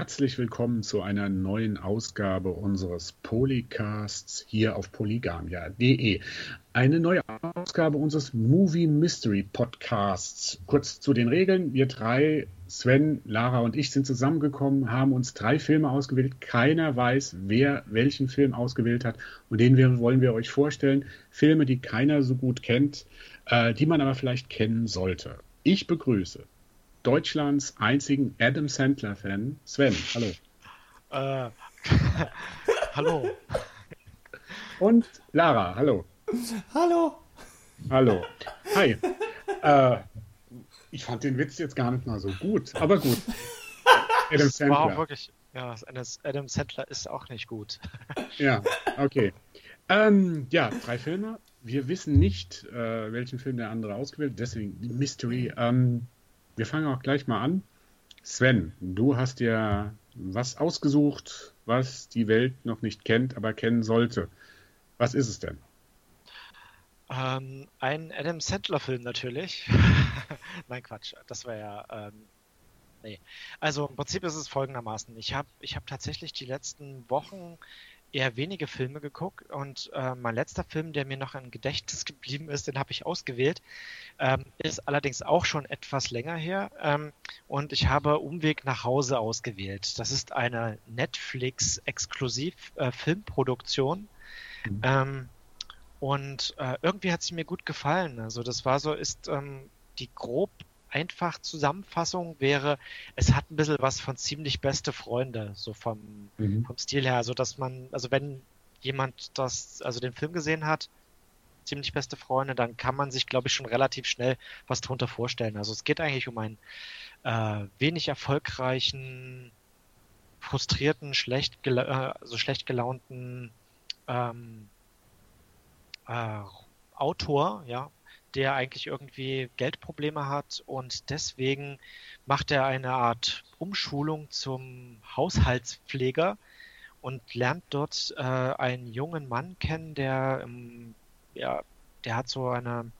Herzlich willkommen zu einer neuen Ausgabe unseres Polycasts hier auf polygamia.de. Eine neue Ausgabe unseres Movie Mystery Podcasts. Kurz zu den Regeln. Wir drei, Sven, Lara und ich, sind zusammengekommen, haben uns drei Filme ausgewählt. Keiner weiß, wer welchen Film ausgewählt hat. Und den wollen wir euch vorstellen. Filme, die keiner so gut kennt, äh, die man aber vielleicht kennen sollte. Ich begrüße Deutschlands einzigen Adam Sandler-Fan, Sven. Hallo. Äh, hallo. Und Lara, hallo. Hallo. Hallo. Hi. Äh, ich fand den Witz jetzt gar nicht mal so gut, aber gut. Adam Sandler. War auch wirklich, ja, Adam Sandler ist auch nicht gut. ja, okay. Ähm, ja, drei Filme. Wir wissen nicht, äh, welchen Film der andere ausgewählt, deswegen die Mystery. Ähm, wir fangen auch gleich mal an. Sven, du hast dir was ausgesucht, was die Welt noch nicht kennt, aber kennen sollte. Was ist es denn? Ähm, ein Adam Sandler-Film natürlich. Nein, Quatsch. Das war ja. Ähm, nee. Also im Prinzip ist es folgendermaßen. Ich habe ich hab tatsächlich die letzten Wochen eher wenige Filme geguckt und äh, mein letzter Film, der mir noch im Gedächtnis geblieben ist, den habe ich ausgewählt, ähm, ist allerdings auch schon etwas länger her ähm, und ich habe Umweg nach Hause ausgewählt. Das ist eine Netflix-Exklusiv-Filmproduktion äh, mhm. ähm, und äh, irgendwie hat sie mir gut gefallen. Also das war so, ist ähm, die grob einfach Zusammenfassung wäre, es hat ein bisschen was von ziemlich beste Freunde, so vom, mhm. vom Stil her. Also, dass man, also wenn jemand das, also den Film gesehen hat, ziemlich beste Freunde, dann kann man sich, glaube ich, schon relativ schnell was darunter vorstellen. Also es geht eigentlich um einen äh, wenig erfolgreichen, frustrierten, schlecht, äh, also schlecht gelaunten ähm, äh, Autor, ja, der eigentlich irgendwie Geldprobleme hat und deswegen macht er eine Art Umschulung zum Haushaltspfleger und lernt dort äh, einen jungen Mann kennen, der ähm, ja, der hat so eine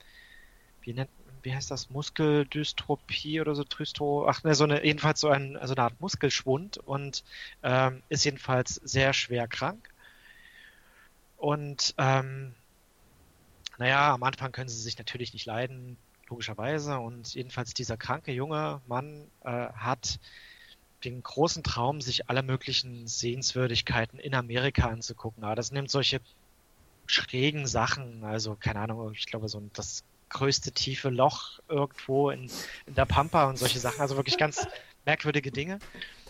wie nennt wie heißt das Muskeldystropie oder so Trystro ach ne so eine jedenfalls so ein also eine Art Muskelschwund und ähm, ist jedenfalls sehr schwer krank. Und ähm, naja, am Anfang können sie sich natürlich nicht leiden, logischerweise. Und jedenfalls dieser kranke junge Mann äh, hat den großen Traum, sich alle möglichen Sehenswürdigkeiten in Amerika anzugucken. Aber das nimmt solche schrägen Sachen, also keine Ahnung, ich glaube so das größte tiefe Loch irgendwo in, in der Pampa und solche Sachen, also wirklich ganz merkwürdige Dinge.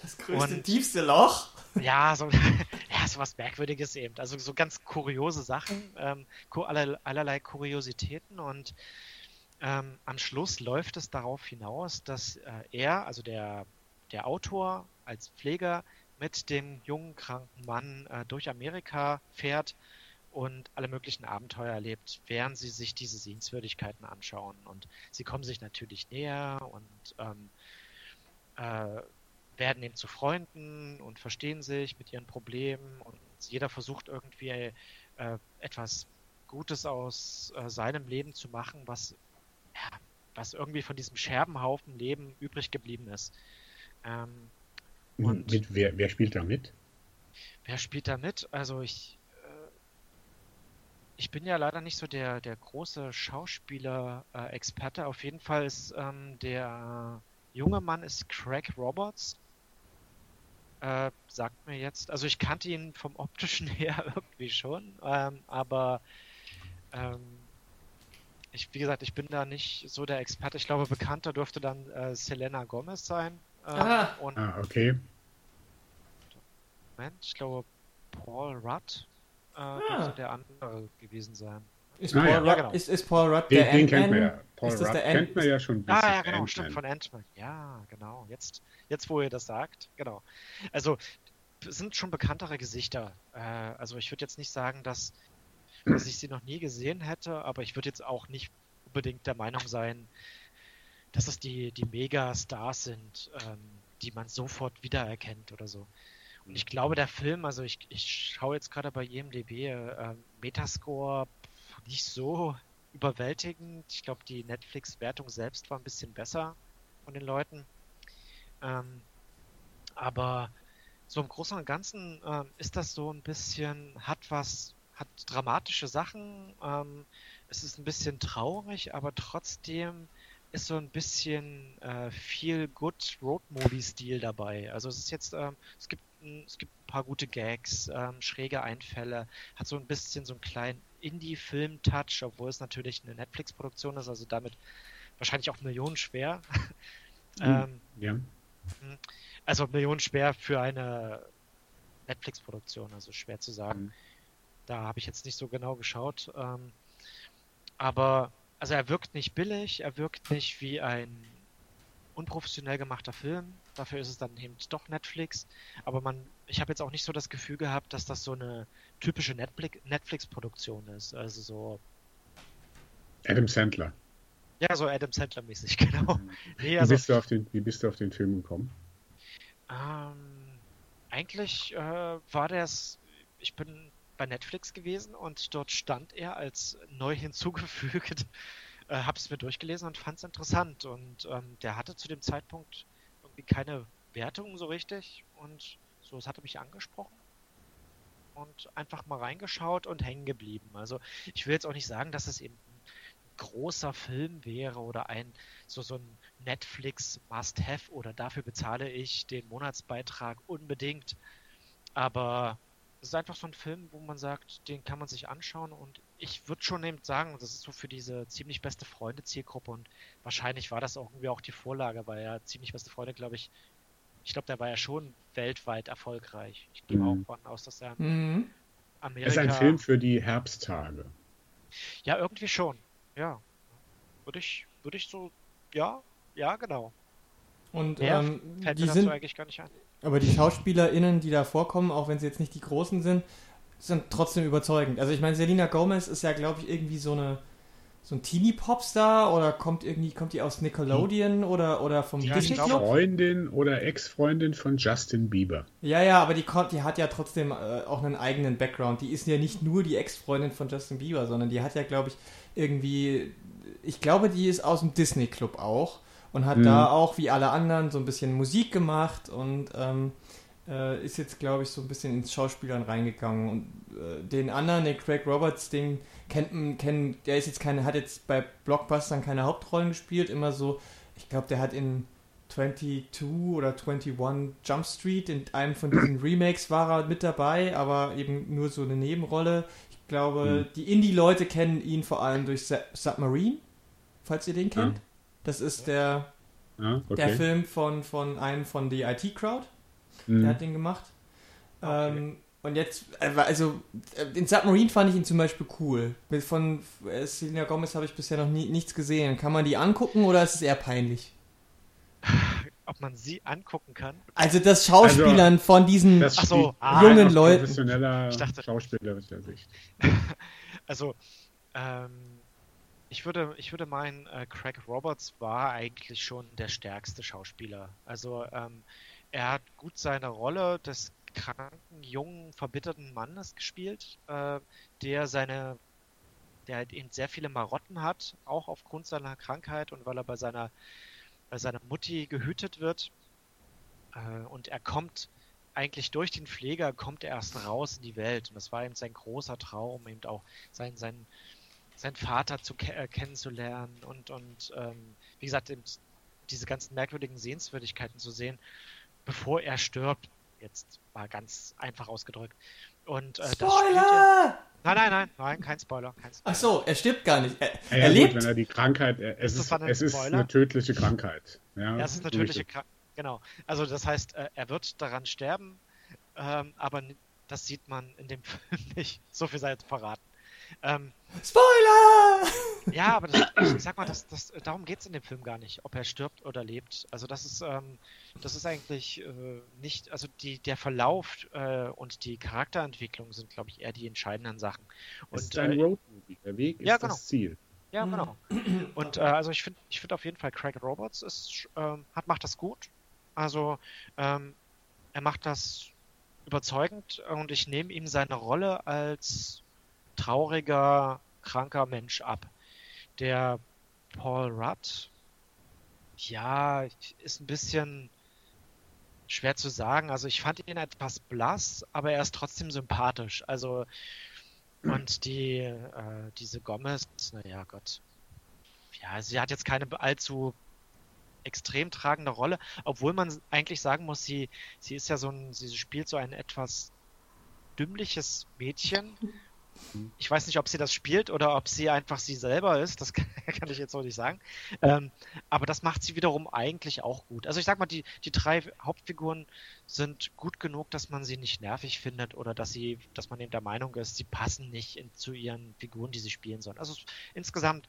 Das größte, und, tiefste Loch? Ja, so, ja, so was Merkwürdiges eben. Also so ganz kuriose Sachen, ähm, aller, allerlei Kuriositäten und ähm, am Schluss läuft es darauf hinaus, dass äh, er, also der, der Autor als Pfleger mit dem jungen, kranken Mann äh, durch Amerika fährt und alle möglichen Abenteuer erlebt, während sie sich diese Sehenswürdigkeiten anschauen. Und sie kommen sich natürlich näher und ähm, äh, werden eben zu Freunden und verstehen sich mit ihren Problemen und jeder versucht irgendwie äh, etwas Gutes aus äh, seinem Leben zu machen, was, ja, was irgendwie von diesem Scherbenhaufen Leben übrig geblieben ist. Ähm, und mit, wer, wer spielt da mit? Wer spielt da mit? Also ich, äh, ich bin ja leider nicht so der, der große Schauspieler-Experte. Auf jeden Fall ist ähm, der junge Mann ist Craig Roberts. Äh, sagt mir jetzt, also ich kannte ihn vom optischen her irgendwie schon, ähm, aber ähm, ich, wie gesagt, ich bin da nicht so der Experte. Ich glaube, bekannter dürfte dann äh, Selena Gomez sein. Äh, ah. Und, ah, okay. Moment, ich glaube, Paul Rudd äh, ah. dürfte der andere gewesen sein. Ist, ah, Paul, ja. Rudd, genau. ist, ist Paul Rudd den, der Den kennt man ja. Paul Rudd kennt man ja schon ein bisschen. Ah, ja, genau, stimmt, von Ant-Man. Ja, genau. Jetzt, jetzt, wo ihr das sagt, genau. Also, sind schon bekanntere Gesichter. Äh, also, ich würde jetzt nicht sagen, dass, dass ich sie noch nie gesehen hätte, aber ich würde jetzt auch nicht unbedingt der Meinung sein, dass es die, die Mega-Stars sind, ähm, die man sofort wiedererkennt oder so. Und ich glaube, der Film, also ich, ich schaue jetzt gerade bei IMDb, äh, Metascore nicht so überwältigend. Ich glaube, die Netflix-Wertung selbst war ein bisschen besser von den Leuten. Ähm, aber so im Großen und Ganzen äh, ist das so ein bisschen, hat was, hat dramatische Sachen, ähm, es ist ein bisschen traurig, aber trotzdem ist so ein bisschen äh, viel good Road Movie Stil dabei. Also es ist jetzt, ähm, es gibt es gibt ein paar gute Gags, ähm, schräge Einfälle, hat so ein bisschen so einen kleinen Indie-Film-Touch, obwohl es natürlich eine Netflix-Produktion ist, also damit wahrscheinlich auch millionenschwer. Mhm. ähm, ja. Hm. Also millionenschwer für eine Netflix-Produktion, also schwer zu sagen. Mhm. Da habe ich jetzt nicht so genau geschaut. Ähm, aber also er wirkt nicht billig, er wirkt nicht wie ein unprofessionell gemachter Film. Dafür ist es dann eben doch Netflix. Aber man, ich habe jetzt auch nicht so das Gefühl gehabt, dass das so eine typische Netflix-Produktion ist. Also so. Adam Sandler. Ja, so Adam Sandler-mäßig, genau. Mhm. Nee, also, wie, bist du auf den, wie bist du auf den Film gekommen? Ähm, eigentlich äh, war das. Ich bin bei Netflix gewesen und dort stand er als neu hinzugefügt. Äh, habe es mir durchgelesen und fand es interessant. Und ähm, der hatte zu dem Zeitpunkt irgendwie keine Wertung so richtig. Und so, es hatte mich angesprochen. Und einfach mal reingeschaut und hängen geblieben. Also ich will jetzt auch nicht sagen, dass es eben ein großer Film wäre oder ein so, so ein Netflix Must-Have oder dafür bezahle ich den Monatsbeitrag unbedingt. Aber es ist einfach so ein Film, wo man sagt, den kann man sich anschauen und ich würde schon eben sagen, das ist so für diese ziemlich beste Freunde Zielgruppe und wahrscheinlich war das auch irgendwie auch die Vorlage, weil ja ziemlich beste Freunde, glaube ich, ich glaube, der war ja schon weltweit erfolgreich. Ich gehe mhm. auch von aus, dass er mhm. Amerika. Es ist ein Film für die Herbsttage. Ja, irgendwie schon. Ja. Würde ich, würde ich so, ja, ja, genau. Und ähm, die sind eigentlich gar nicht ein. Aber die SchauspielerInnen, die da vorkommen, auch wenn sie jetzt nicht die Großen sind, sind trotzdem überzeugend. Also ich meine, Selina Gomez ist ja, glaube ich, irgendwie so eine so ein Teenie-Popstar oder kommt irgendwie, kommt die aus Nickelodeon oder, oder vom die Disney Club? Freundin oder Ex-Freundin von Justin Bieber. Ja, ja, aber die, die hat ja trotzdem äh, auch einen eigenen Background. Die ist ja nicht nur die Ex-Freundin von Justin Bieber, sondern die hat ja, glaube ich, irgendwie, ich glaube, die ist aus dem Disney Club auch und hat mhm. da auch wie alle anderen so ein bisschen Musik gemacht und ähm, äh, ist jetzt, glaube ich, so ein bisschen ins Schauspielern reingegangen. Und äh, den anderen, den Craig Roberts, den kennt man, kennt, der ist jetzt keine, hat jetzt bei Blockbustern keine Hauptrollen gespielt, immer so, ich glaube, der hat in 22 oder 21 Jump Street, in einem von diesen Remakes war er mit dabei, aber eben nur so eine Nebenrolle. Ich glaube, mhm. die Indie-Leute kennen ihn vor allem durch Submarine, falls ihr den kennt. Ja. Das ist der, ah, okay. der Film von, von einem von The IT Crowd. Mhm. Der hat den gemacht. Okay. Ähm, und jetzt, äh, also, den Submarine fand ich ihn zum Beispiel cool. Von äh, Selena Gomez habe ich bisher noch nie, nichts gesehen. Kann man die angucken oder ist es eher peinlich? Ob man sie angucken kann? Also das Schauspielern also, von diesen so, ah, jungen Leuten. Professioneller ich dachte, schauspielerischer Sicht. also, ähm, ich würde, ich würde meinen, äh, Craig Roberts war eigentlich schon der stärkste Schauspieler. Also ähm, er hat gut seine Rolle des kranken, jungen, verbitterten Mannes gespielt, äh, der seine, der halt eben sehr viele Marotten hat, auch aufgrund seiner Krankheit und weil er bei seiner, bei seiner Mutti gehütet wird. Äh, und er kommt eigentlich durch den Pfleger kommt er erst raus in die Welt und das war eben sein großer Traum, eben auch sein, sein seinen Vater zu ke äh, kennenzulernen und, und ähm, wie gesagt, diese ganzen merkwürdigen Sehenswürdigkeiten zu sehen, bevor er stirbt. Jetzt mal ganz einfach ausgedrückt. Und, äh, Spoiler! nein, nein, nein, nein, kein Spoiler, kein Spoiler. Ach so, er stirbt gar nicht. Er, ja, er lebt. Gut, wenn er die Krankheit, er, es, ist, es ist, eine tödliche Krankheit. Ja, ja es ist eine tödliche Krankheit. Genau. Also das heißt, äh, er wird daran sterben, ähm, aber das sieht man in dem Film nicht. So viel sei jetzt verraten. Ähm, Spoiler! Ja, aber das, ich sag mal, das, das, darum geht es in dem Film gar nicht, ob er stirbt oder lebt. Also das ist, ähm, das ist eigentlich äh, nicht, also die, der Verlauf äh, und die Charakterentwicklung sind, glaube ich, eher die entscheidenden Sachen. Und, es ist ein äh, Roadmovie, der Weg ist ja, genau. das Ziel. Ja, mhm. genau. Und äh, also ich finde ich find auf jeden Fall Craig Roberts ist, ähm, hat, macht das gut. Also ähm, er macht das überzeugend und ich nehme ihm seine Rolle als trauriger, kranker Mensch ab. Der Paul Rudd, ja, ist ein bisschen schwer zu sagen. Also ich fand ihn etwas blass, aber er ist trotzdem sympathisch. Also und die, äh, diese Gomez, naja Gott. Ja, sie hat jetzt keine allzu extrem tragende Rolle, obwohl man eigentlich sagen muss, sie, sie ist ja so ein, sie spielt so ein etwas dümmliches Mädchen. Ich weiß nicht, ob sie das spielt oder ob sie einfach sie selber ist. Das kann, ich jetzt auch nicht sagen. Ähm, aber das macht sie wiederum eigentlich auch gut. Also ich sag mal, die, die drei Hauptfiguren sind gut genug, dass man sie nicht nervig findet oder dass sie, dass man eben der Meinung ist, sie passen nicht in, zu ihren Figuren, die sie spielen sollen. Also insgesamt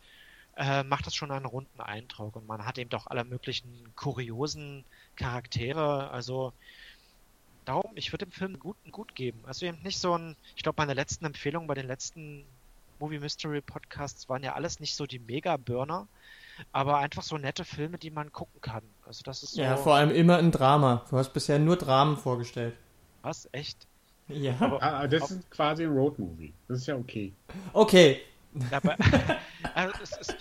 äh, macht das schon einen runden Eindruck und man hat eben doch alle möglichen kuriosen Charaktere. Also darum, ich würde dem Film gut, gut geben. Also eben nicht so ein, ich glaube, meine letzten Empfehlungen bei den letzten Movie Mystery Podcasts waren ja alles nicht so die Mega-Burner, aber einfach so nette Filme, die man gucken kann. Also das ist so, Ja, vor allem immer ein Drama. Du hast bisher nur Dramen vorgestellt. Was? Echt? Ja. Aber, ah, das ist quasi ein Road-Movie. Das ist ja okay. Okay, Aber, also es ist,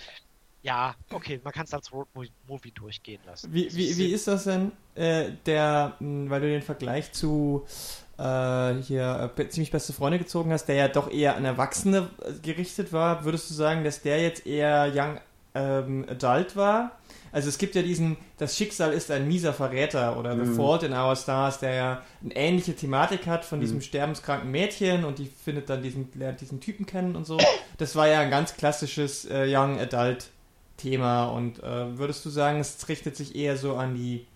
ja, okay, man kann es als Road Movie durchgehen lassen. Wie, wie, wie ist das denn, äh, der, mh, weil du den Vergleich zu äh, hier äh, ziemlich beste Freunde gezogen hast, der ja doch eher an Erwachsene äh, gerichtet war, würdest du sagen, dass der jetzt eher Young ähm, Adult war? Also es gibt ja diesen, das Schicksal ist ein mieser Verräter oder The Mhm. Fault in Our Stars, der ja eine ähnliche Thematik hat von diesem Mhm. sterbenskranken Mädchen und die findet dann diesen, lernt diesen Typen kennen und so. Das war ja ein ganz klassisches äh, Young Adult Thema und äh, würdest du sagen, es richtet sich eher so an die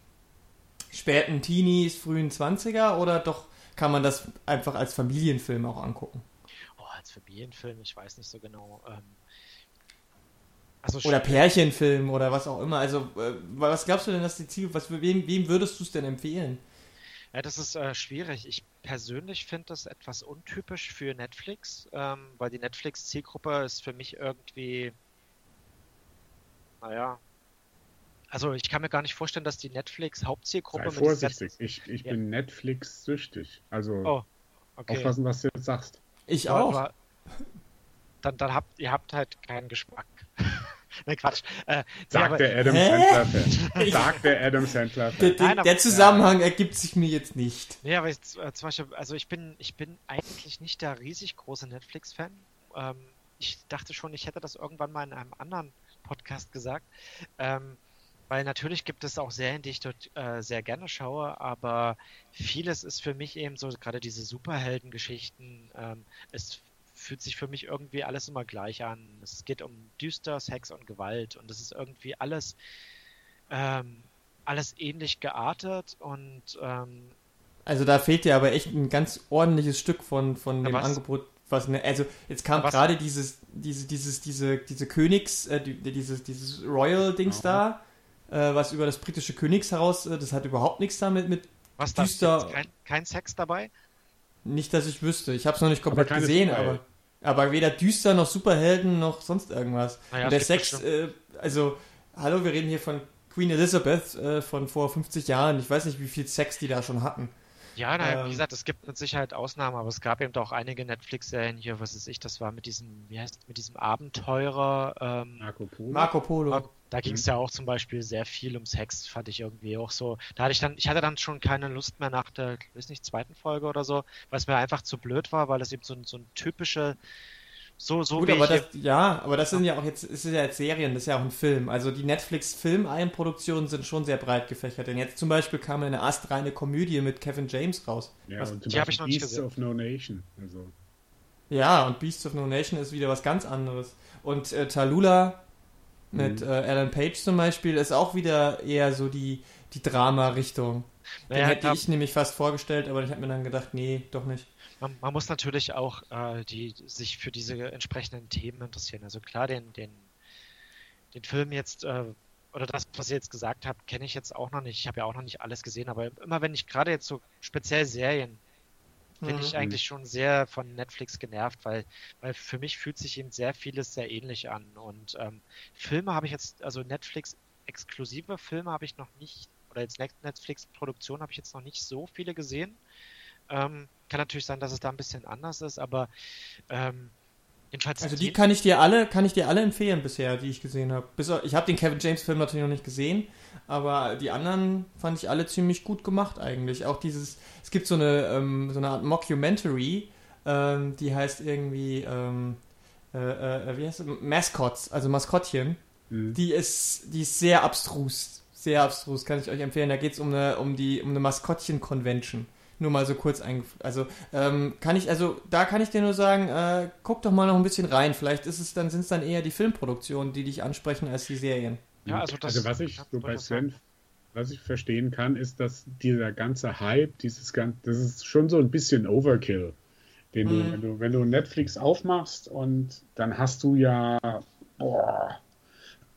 späten Teenies, frühen 20er oder doch kann man das einfach als Familienfilm auch angucken? Oh, als Familienfilm, ich weiß nicht so genau. Ähm, also Oder Pärchenfilm oder was auch immer. Also, äh, was glaubst du denn, dass die Ziel, was, wem, wem würdest du es denn empfehlen? Ja, das ist äh, schwierig. Ich persönlich finde das etwas untypisch für Netflix, ähm, weil die Netflix-Zielgruppe ist für mich irgendwie, naja, also ich kann mir gar nicht vorstellen, dass die Netflix-Hauptzielgruppe Sei vorsichtig. Ich, ich Ja. bin Netflix-süchtig. Also Oh, Okay. aufpassen, was du jetzt sagst. Ich Aber- auch. aber Dann, dann habt ihr habt halt keinen Geschmack. ne, Quatsch. Äh, Sagt aber- der Adam? Sandler-Fan. Sagt der Adam Der, Sandler-Fan. der, aber- der Zusammenhang ergibt sich mir jetzt nicht. Nee, aber jetzt, äh, zum Beispiel, also ich bin, ich bin eigentlich nicht der riesig große Netflix-Fan. Ähm, ich dachte schon, ich hätte das irgendwann mal in einem anderen Podcast gesagt. Ähm, weil natürlich gibt es auch Serien, die ich dort äh, sehr gerne schaue, aber vieles ist für mich eben so, gerade diese Superheldengeschichten, ähm, es fühlt sich für mich irgendwie alles immer gleich an. Es geht um Düster, Sex und Gewalt und es ist irgendwie alles, ähm, alles ähnlich geartet und ähm, Also da fehlt dir aber echt ein ganz ordentliches Stück von, von dem was? Angebot. Was ne, also jetzt kam Was? gerade dieses, diese, dieses, diese, diese Königs, äh, die, dieses, dieses Royal-Dings da, äh, was über das britische Königshaus, äh, das hat überhaupt nichts damit mit. Was da Düster- ist kein, kein Sex dabei? Nicht, dass ich wüsste. Ich habe es noch nicht komplett keine gesehen, aber, aber weder düster noch Superhelden noch sonst irgendwas. Naja, Und der Sex, äh, also, hallo, wir reden hier von Queen Elizabeth äh, von vor 50 Jahren. Ich weiß nicht, wie viel Sex die da schon hatten. Ja, na, Ähm. wie gesagt, es gibt mit Sicherheit Ausnahmen, aber es gab eben auch einige Netflix-Serien hier, was weiß ich, das war mit diesem, wie heißt, mit diesem Abenteurer, ähm, Marco Polo. Marco Polo. da ging es ja auch zum Beispiel sehr viel um Sex, fand ich irgendwie auch so. Da hatte ich dann, ich hatte dann schon keine Lust mehr nach der, ich weiß nicht, zweiten Folge oder so, weil es mir einfach zu blöd war, weil es eben so ein, so ein typische, so, so Gut, wie aber ich das, ja, aber das sind ja auch jetzt, es ist ja jetzt Serien, das ist ja auch ein Film. Also die Netflix-Film-Eigenproduktionen sind schon sehr breit gefächert. Denn jetzt zum Beispiel kam eine astreine Komödie mit Kevin James raus. Ja, Was- und zum die hab ich Beispiel noch nicht Beasts gesehen. of No Nation. Also, Ja, und Beasts of No Nation ist wieder was ganz anderes. Und äh, Talula mit Mhm. äh, Alan Page zum Beispiel ist auch wieder eher so die, die Drama-Richtung. Den Naja, hätte ich nämlich fast vorgestellt, aber ich habe mir dann gedacht, nee, doch nicht. Man, man muss natürlich auch äh, die, sich für diese entsprechenden Themen interessieren. Also klar, den, den, den Film jetzt, äh, oder das, was ihr jetzt gesagt habt, kenne ich jetzt auch noch nicht. Ich habe ja auch noch nicht alles gesehen, aber immer wenn ich gerade jetzt so speziell Serien, bin Mhm. ich eigentlich schon sehr von Netflix genervt, weil, weil für mich fühlt sich eben sehr vieles sehr ähnlich an. Und ähm, Filme habe ich jetzt, also Netflix-exklusive Filme habe ich noch nicht, oder jetzt Net- Netflix-Produktion habe ich jetzt noch nicht so viele gesehen. Ähm, kann natürlich sein, dass es da ein bisschen anders ist, aber ähm, jedenfalls Also die kann ich dir alle, kann ich dir alle empfehlen bisher, die ich gesehen habe. Ich habe den Kevin James Film natürlich noch nicht gesehen, aber die anderen fand ich alle ziemlich gut gemacht eigentlich. Auch dieses, es gibt so eine, ähm, so eine Art Mockumentary, ähm, die heißt irgendwie, ähm, äh, äh, wie heißt es? Mascots, also Maskottchen. Mhm. Die ist, die ist sehr abstrus. Sehr abstrus, kann ich euch empfehlen. Da geht es um eine, um die, um eine Maskottchen-Convention. Nur mal so kurz ein, also ähm, kann ich, also da kann ich dir nur sagen, äh, guck doch mal noch ein bisschen rein. Vielleicht ist es dann, sind es dann eher die Filmproduktionen, die dich ansprechen als die Serien. Ja, also, das, also was ich so bei Sven, was ich verstehen kann, ist, dass dieser ganze Hype, dieses ganze, das ist schon so ein bisschen Overkill. Den mhm. du, wenn du, wenn du Netflix aufmachst und dann hast du ja boah,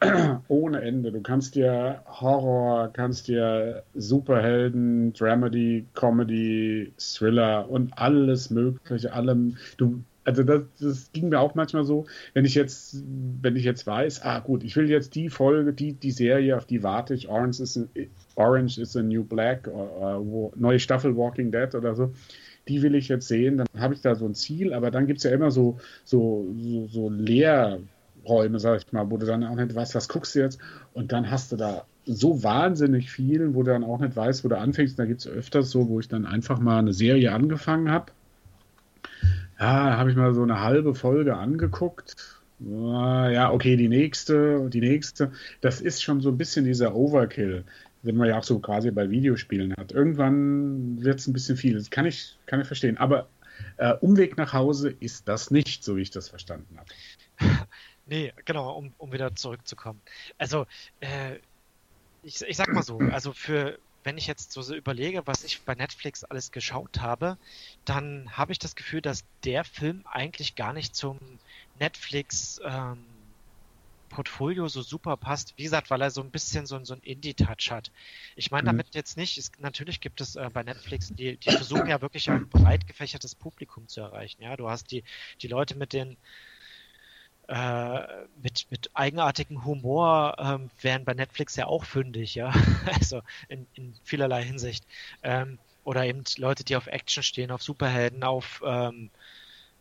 ohne Ende. Du kannst dir Horror, kannst dir Superhelden, Dramedy, Comedy, Thriller und alles Mögliche, allem. Du, also das, das, ging mir auch manchmal so, wenn ich jetzt, wenn ich jetzt weiß, ah gut, ich will jetzt die Folge, die, die Serie, auf die warte ich, Orange is a, Orange is a New Black, oder, wo, neue Staffel Walking Dead oder so, die will ich jetzt sehen, dann habe ich da so ein Ziel, aber dann gibt es ja immer so, so, so, so leer Räume, sag ich mal, wo du dann auch nicht weißt, was guckst du jetzt und dann hast du da so wahnsinnig viel, wo du dann auch nicht weißt, wo du anfängst. Da gibt es öfters so, wo ich dann einfach mal eine Serie angefangen habe. Ja, habe ich mal so eine halbe Folge angeguckt. Ja, okay, die nächste, die nächste. Das ist schon so ein bisschen dieser Overkill, den man ja auch so quasi bei Videospielen hat. Irgendwann wird es ein bisschen viel. Das kann ich, kann ich verstehen. Aber äh, Umweg nach Hause ist das nicht, so wie ich das verstanden habe. Nee, genau, um, um wieder zurückzukommen. Also, äh, ich, ich sag mal so, also für, wenn ich jetzt so, so überlege, was ich bei Netflix alles geschaut habe, dann habe ich das Gefühl, dass der Film eigentlich gar nicht zum Netflix ähm, Portfolio so super passt. Wie gesagt, weil er so ein bisschen so, so einen Indie-Touch hat. Ich meine damit jetzt nicht, es, natürlich gibt es äh, bei Netflix, die, die versuchen ja wirklich ein breit gefächertes Publikum zu erreichen. Ja, du hast die, die Leute mit den äh, mit, mit eigenartigem Humor ähm, wären bei Netflix ja auch fündig, ja. also in, in vielerlei Hinsicht. Ähm, oder eben Leute, die auf Action stehen, auf Superhelden, auf ähm,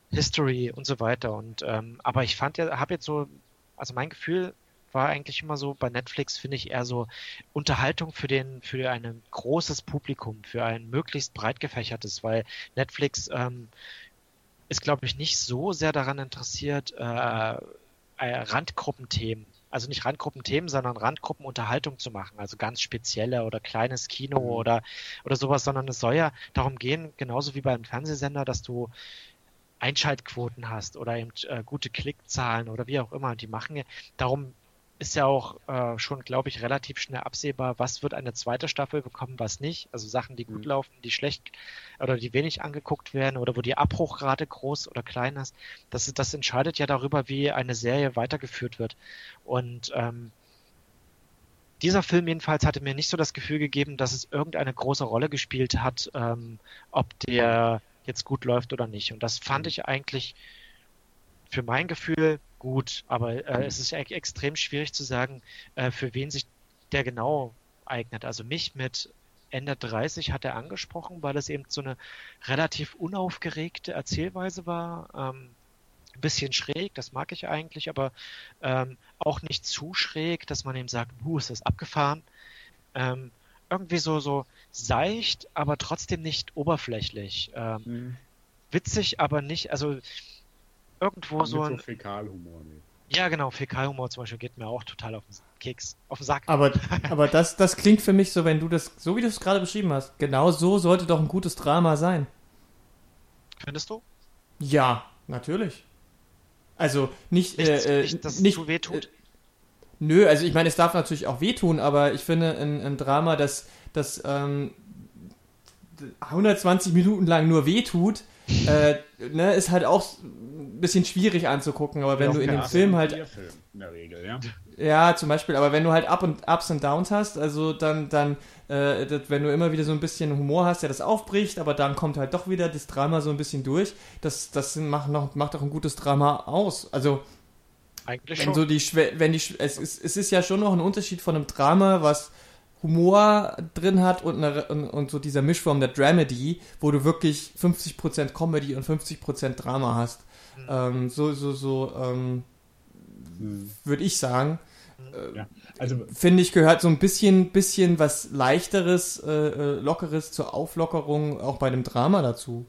History und so weiter. Und ähm, aber ich fand ja, habe jetzt so, also mein Gefühl war eigentlich immer so, bei Netflix finde ich eher so Unterhaltung für den, für ein großes Publikum, für ein möglichst breit gefächertes, weil Netflix ähm, ist, glaube ich, nicht so sehr daran interessiert, äh, äh, Randgruppenthemen, also nicht Randgruppenthemen, sondern Randgruppenunterhaltung zu machen, also ganz spezielle oder kleines Kino mhm. oder, oder sowas, sondern es soll ja darum gehen, genauso wie beim Fernsehsender, dass du Einschaltquoten hast oder eben äh, gute Klickzahlen oder wie auch immer. Die machen darum ist ja auch äh, schon, glaube ich, relativ schnell absehbar, was wird eine zweite Staffel bekommen, was nicht. Also Sachen, die gut mhm. laufen, die schlecht oder die wenig angeguckt werden oder wo die Abbruchrate groß oder klein ist. Das, das entscheidet ja darüber, wie eine Serie weitergeführt wird. Und ähm, dieser Film jedenfalls hatte mir nicht so das Gefühl gegeben, dass es irgendeine große Rolle gespielt hat, ähm, ob der jetzt gut läuft oder nicht. Und das fand mhm. ich eigentlich für mein Gefühl gut, aber äh, es ist extrem schwierig zu sagen, äh, für wen sich der genau eignet. Also mich mit Ende 30 hat er angesprochen, weil es eben so eine relativ unaufgeregte Erzählweise war. Ähm, ein bisschen schräg, das mag ich eigentlich, aber ähm, auch nicht zu schräg, dass man eben sagt, uh, ist das abgefahren. Ähm, irgendwie so, so seicht, aber trotzdem nicht oberflächlich. Ähm, mhm. Witzig, aber nicht, also irgendwo so ein. So Fäkalhumor, nee. Ja, genau, Fäkalhumor zum Beispiel geht mir auch total auf den Keks, auf den Sack. Aber, aber das, das klingt für mich so, wenn du das, so wie du es gerade beschrieben hast, genau so sollte doch ein gutes Drama sein. Findest du? Ja, natürlich. Also nicht, nicht, äh, nicht dass nicht, es wehtut. Äh, nö, also ich meine, es darf natürlich auch wehtun, aber ich finde ein, ein Drama, das, das ähm, 120 Minuten lang nur wehtut, äh, ne, ist halt auch bisschen schwierig anzugucken, aber wenn ja, du in dem Film halt. Film in der Regel, ja. Ja, zum Beispiel, aber wenn du halt Up und Ups und Downs hast, also dann, dann, äh, das, wenn du immer wieder so ein bisschen Humor hast, der das aufbricht, aber dann kommt halt doch wieder das Drama so ein bisschen durch, das, das macht, noch, macht auch ein gutes Drama aus. Also. Eigentlich wenn schon. So die, wenn die, es, ist, es ist ja schon noch ein Unterschied von einem Drama, was Humor drin hat und, eine, und, und, so dieser Mischform der Dramedy, wo du wirklich 50% Comedy und 50% Drama hast. Ähm, so, so, so, ähm, würde ich sagen. äh, ja. also, finde ich, gehört so ein bisschen, bisschen was leichteres, äh, äh, lockeres zur Auflockerung auch bei dem Drama dazu.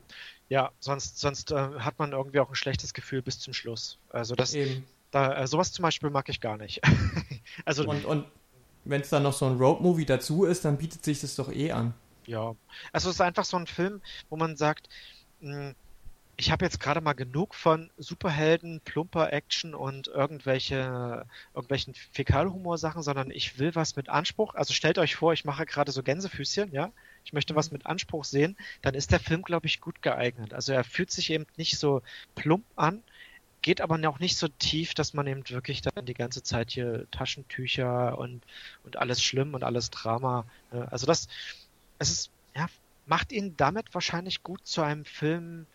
Ja, sonst, sonst äh, hat man irgendwie auch ein schlechtes Gefühl bis zum Schluss. Also das, Eben. Da, äh, sowas zum Beispiel mag ich gar nicht. also und, und wenn es dann noch so ein Roadmovie dazu ist, dann bietet sich das doch eh an. Ja, also es ist einfach so ein Film, wo man sagt, mh, hm, ich habe jetzt gerade mal genug von Superhelden, plumper Action und irgendwelche, irgendwelchen Fäkalhumor-Sachen, sondern ich will was mit Anspruch. Also stellt euch vor, ich mache gerade so Gänsefüßchen, ja. Ich möchte was mit Anspruch sehen, dann ist der Film, glaube ich, gut geeignet. Also er fühlt sich eben nicht so plump an, geht aber auch nicht so tief, dass man eben wirklich dann die ganze Zeit hier Taschentücher und, und alles schlimm und alles Drama. Ne? Also das, es ist, ja, macht ihn damit wahrscheinlich gut zu einem Film,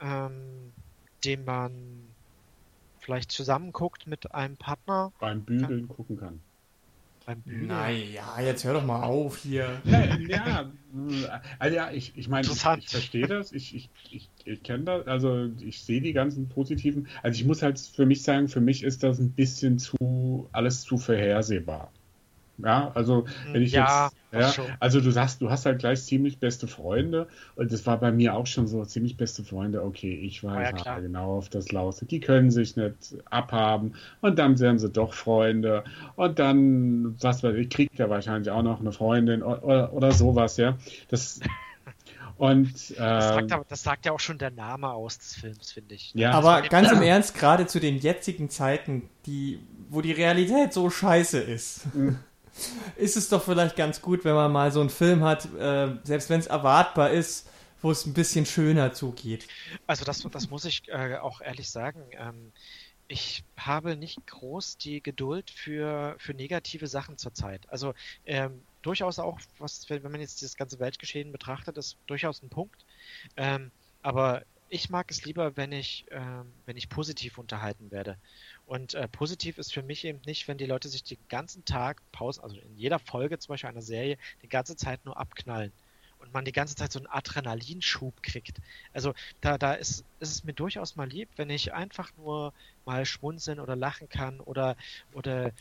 ähm, den man vielleicht zusammen guckt mit einem Partner. Beim Bügeln kann. gucken kann. Beim Bügeln? Naja, jetzt hör doch mal auf hier. Ja, ja also ja, ich, ich meine, ich, ich verstehe das, ich, ich, ich, ich kenne das, also ich sehe die ganzen positiven. Also ich muss halt für mich sagen, für mich ist das ein bisschen zu, alles zu vorhersehbar. Ja, also wenn ich ja, jetzt, ja, also du sagst, du hast halt gleich ziemlich beste Freunde und das war bei mir auch schon so ziemlich beste Freunde. Okay, ich weiß ja, ja, genau auf das Laus. Die können sich nicht abhaben und dann werden sie doch Freunde und dann, was weiß ich, kriegt er wahrscheinlich auch noch eine Freundin oder, oder, oder sowas, ja. Das und, äh, das, sagt, ähm, das, sagt, ja auch schon der Name aus des Films, finde ich. Ja. Aber ganz im Ernst, gerade zu den jetzigen Zeiten, die, wo die Realität so scheiße ist. Ist es doch vielleicht ganz gut, wenn man mal so einen Film hat, äh, selbst wenn es erwartbar ist, wo es ein bisschen schöner zugeht. Also das, das muss ich äh, auch ehrlich sagen. Ähm, ich habe nicht groß die Geduld für, für negative Sachen zurzeit. Also ähm, durchaus auch, was, wenn man jetzt das ganze Weltgeschehen betrachtet, ist durchaus ein Punkt. Ähm, aber ich mag es lieber, wenn ich, ähm, wenn ich positiv unterhalten werde. Und äh, positiv ist für mich eben nicht, wenn die Leute sich den ganzen Tag Pause, also in jeder Folge zum Beispiel einer Serie, die ganze Zeit nur abknallen und man die ganze Zeit so einen Adrenalinschub kriegt. Also da, da ist, ist es mir durchaus mal lieb, wenn ich einfach nur mal schmunzeln oder lachen kann oder, oder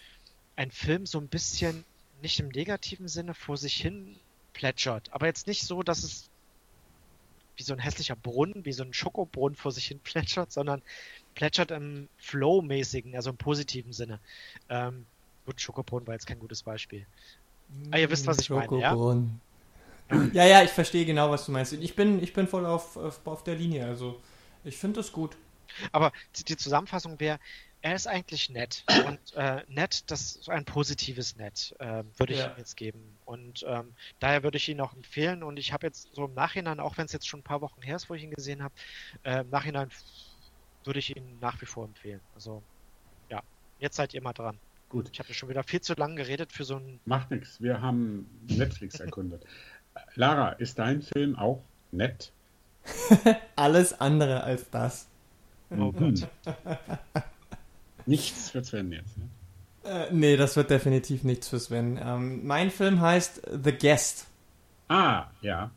ein Film so ein bisschen nicht im negativen Sinne vor sich hin plätschert. Aber jetzt nicht so, dass es wie so ein hässlicher Brunnen, wie so ein Schokobrunnen vor sich hin plätschert, sondern plätschert im Flow-mäßigen, also im positiven Sinne. Ähm, gut, Schokobrunnen war jetzt kein gutes Beispiel. Ah, ihr wisst, was ich meine, ja? Ja, ja, ich verstehe genau, was du meinst. Ich bin, ich bin voll auf, auf, auf der Linie, also ich finde das gut. Aber die Zusammenfassung wäre, er ist eigentlich nett. Und äh, nett, das ist ein positives Nett, äh, würde ich ja. ihm jetzt geben. Und ähm, daher würde ich ihn auch empfehlen. Und ich habe jetzt so im Nachhinein, auch wenn es jetzt schon ein paar Wochen her ist, wo ich ihn gesehen habe, äh, im Nachhinein würde ich ihn nach wie vor empfehlen. Also ja, jetzt seid ihr mal dran. Gut. Ich habe schon wieder viel zu lange geredet für so ein. Macht nichts, wir haben Netflix erkundet. Lara, ist dein Film auch nett? Alles andere als das. Oh. Gott. Nichts für Sven jetzt. Ne? Äh, nee, das wird definitiv nichts für Sven. Ähm, mein Film heißt The Guest. Ah, ja.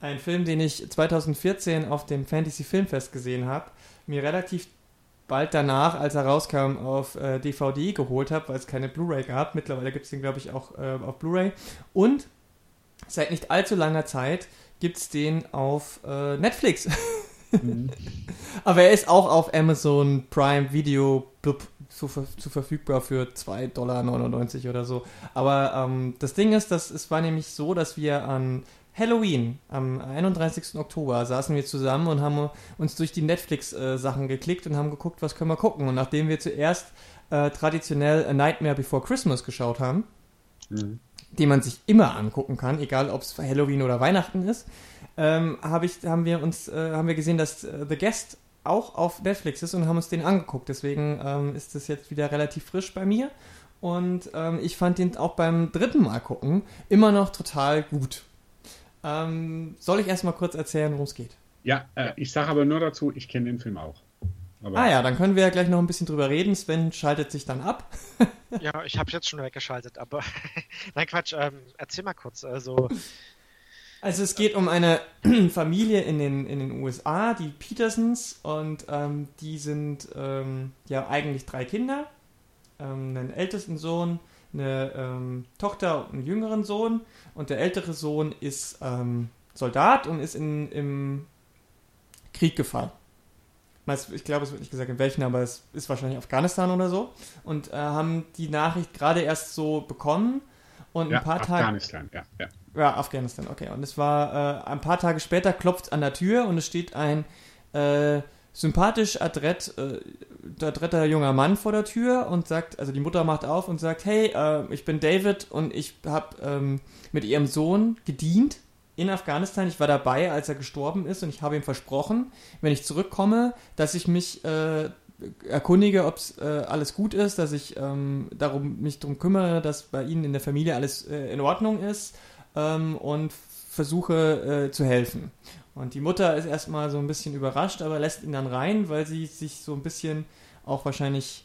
Ein Film, den ich 2014 auf dem Fantasy Filmfest gesehen habe, mir relativ bald danach, als er rauskam, auf äh, DVD geholt habe, weil es keine Blu-ray gab. Mittlerweile gibt es den, glaube ich, auch äh, auf Blu-ray. Und seit nicht allzu langer Zeit gibt es den auf äh, Netflix. Mhm. Aber er ist auch auf Amazon Prime Video zu, zu verfügbar für 2,99 Dollar oder so. Aber ähm, das Ding ist, dass es war nämlich so, dass wir an Halloween, am 31. Oktober, saßen wir zusammen und haben uns durch die Netflix-Sachen äh, geklickt und haben geguckt, was können wir gucken. Und nachdem wir zuerst äh, traditionell A Nightmare Before Christmas geschaut haben, mhm. die man sich immer angucken kann, egal ob es Halloween oder Weihnachten ist, ähm, hab ich, haben wir uns, äh, haben wir gesehen, dass äh, The Guest auch auf Netflix ist und haben uns den angeguckt. Deswegen ähm, ist das jetzt wieder relativ frisch bei mir. Und ähm, ich fand den auch beim dritten Mal gucken immer noch total gut. Ähm, soll ich erstmal kurz erzählen, worum es geht? Ja, äh, ich sage aber nur dazu, ich kenne den Film auch. Aber ah ja, dann können wir ja gleich noch ein bisschen drüber reden. Sven schaltet sich dann ab. ja, ich habe jetzt schon weggeschaltet, aber nein Quatsch. Ähm, erzähl mal kurz. Also also es geht um eine Familie in den, in den USA, die Petersons, und ähm, die sind ähm, ja eigentlich drei Kinder. ähm, einen ältesten Sohn, eine ähm, Tochter und einen jüngeren Sohn. Und der ältere Sohn ist ähm, Soldat und ist in, im Krieg gefallen. Ich glaube, es wird nicht gesagt, in welchen, aber es ist wahrscheinlich Afghanistan oder so. Und äh, haben die Nachricht gerade erst so bekommen. Und Ja, ein paar Tage. Afghanistan, ja, ja. Ja, Afghanistan, okay. Und es war äh, ein paar Tage später klopft an der Tür und es steht ein äh, sympathisch adrett, äh, adretter junger Mann vor der Tür und sagt, also die Mutter macht auf und sagt, hey, äh, ich bin David und ich habe ähm, mit ihrem Sohn gedient in Afghanistan. Ich war dabei, als er gestorben ist und ich habe ihm versprochen, wenn ich zurückkomme, dass ich mich äh, erkundige, ob äh, alles gut ist, dass ich ähm, darum, mich darum kümmere, dass bei Ihnen in der Familie alles äh, in Ordnung ist ähm, und versuche äh, zu helfen. Und die Mutter ist erstmal so ein bisschen überrascht, aber lässt ihn dann rein, weil sie sich so ein bisschen auch wahrscheinlich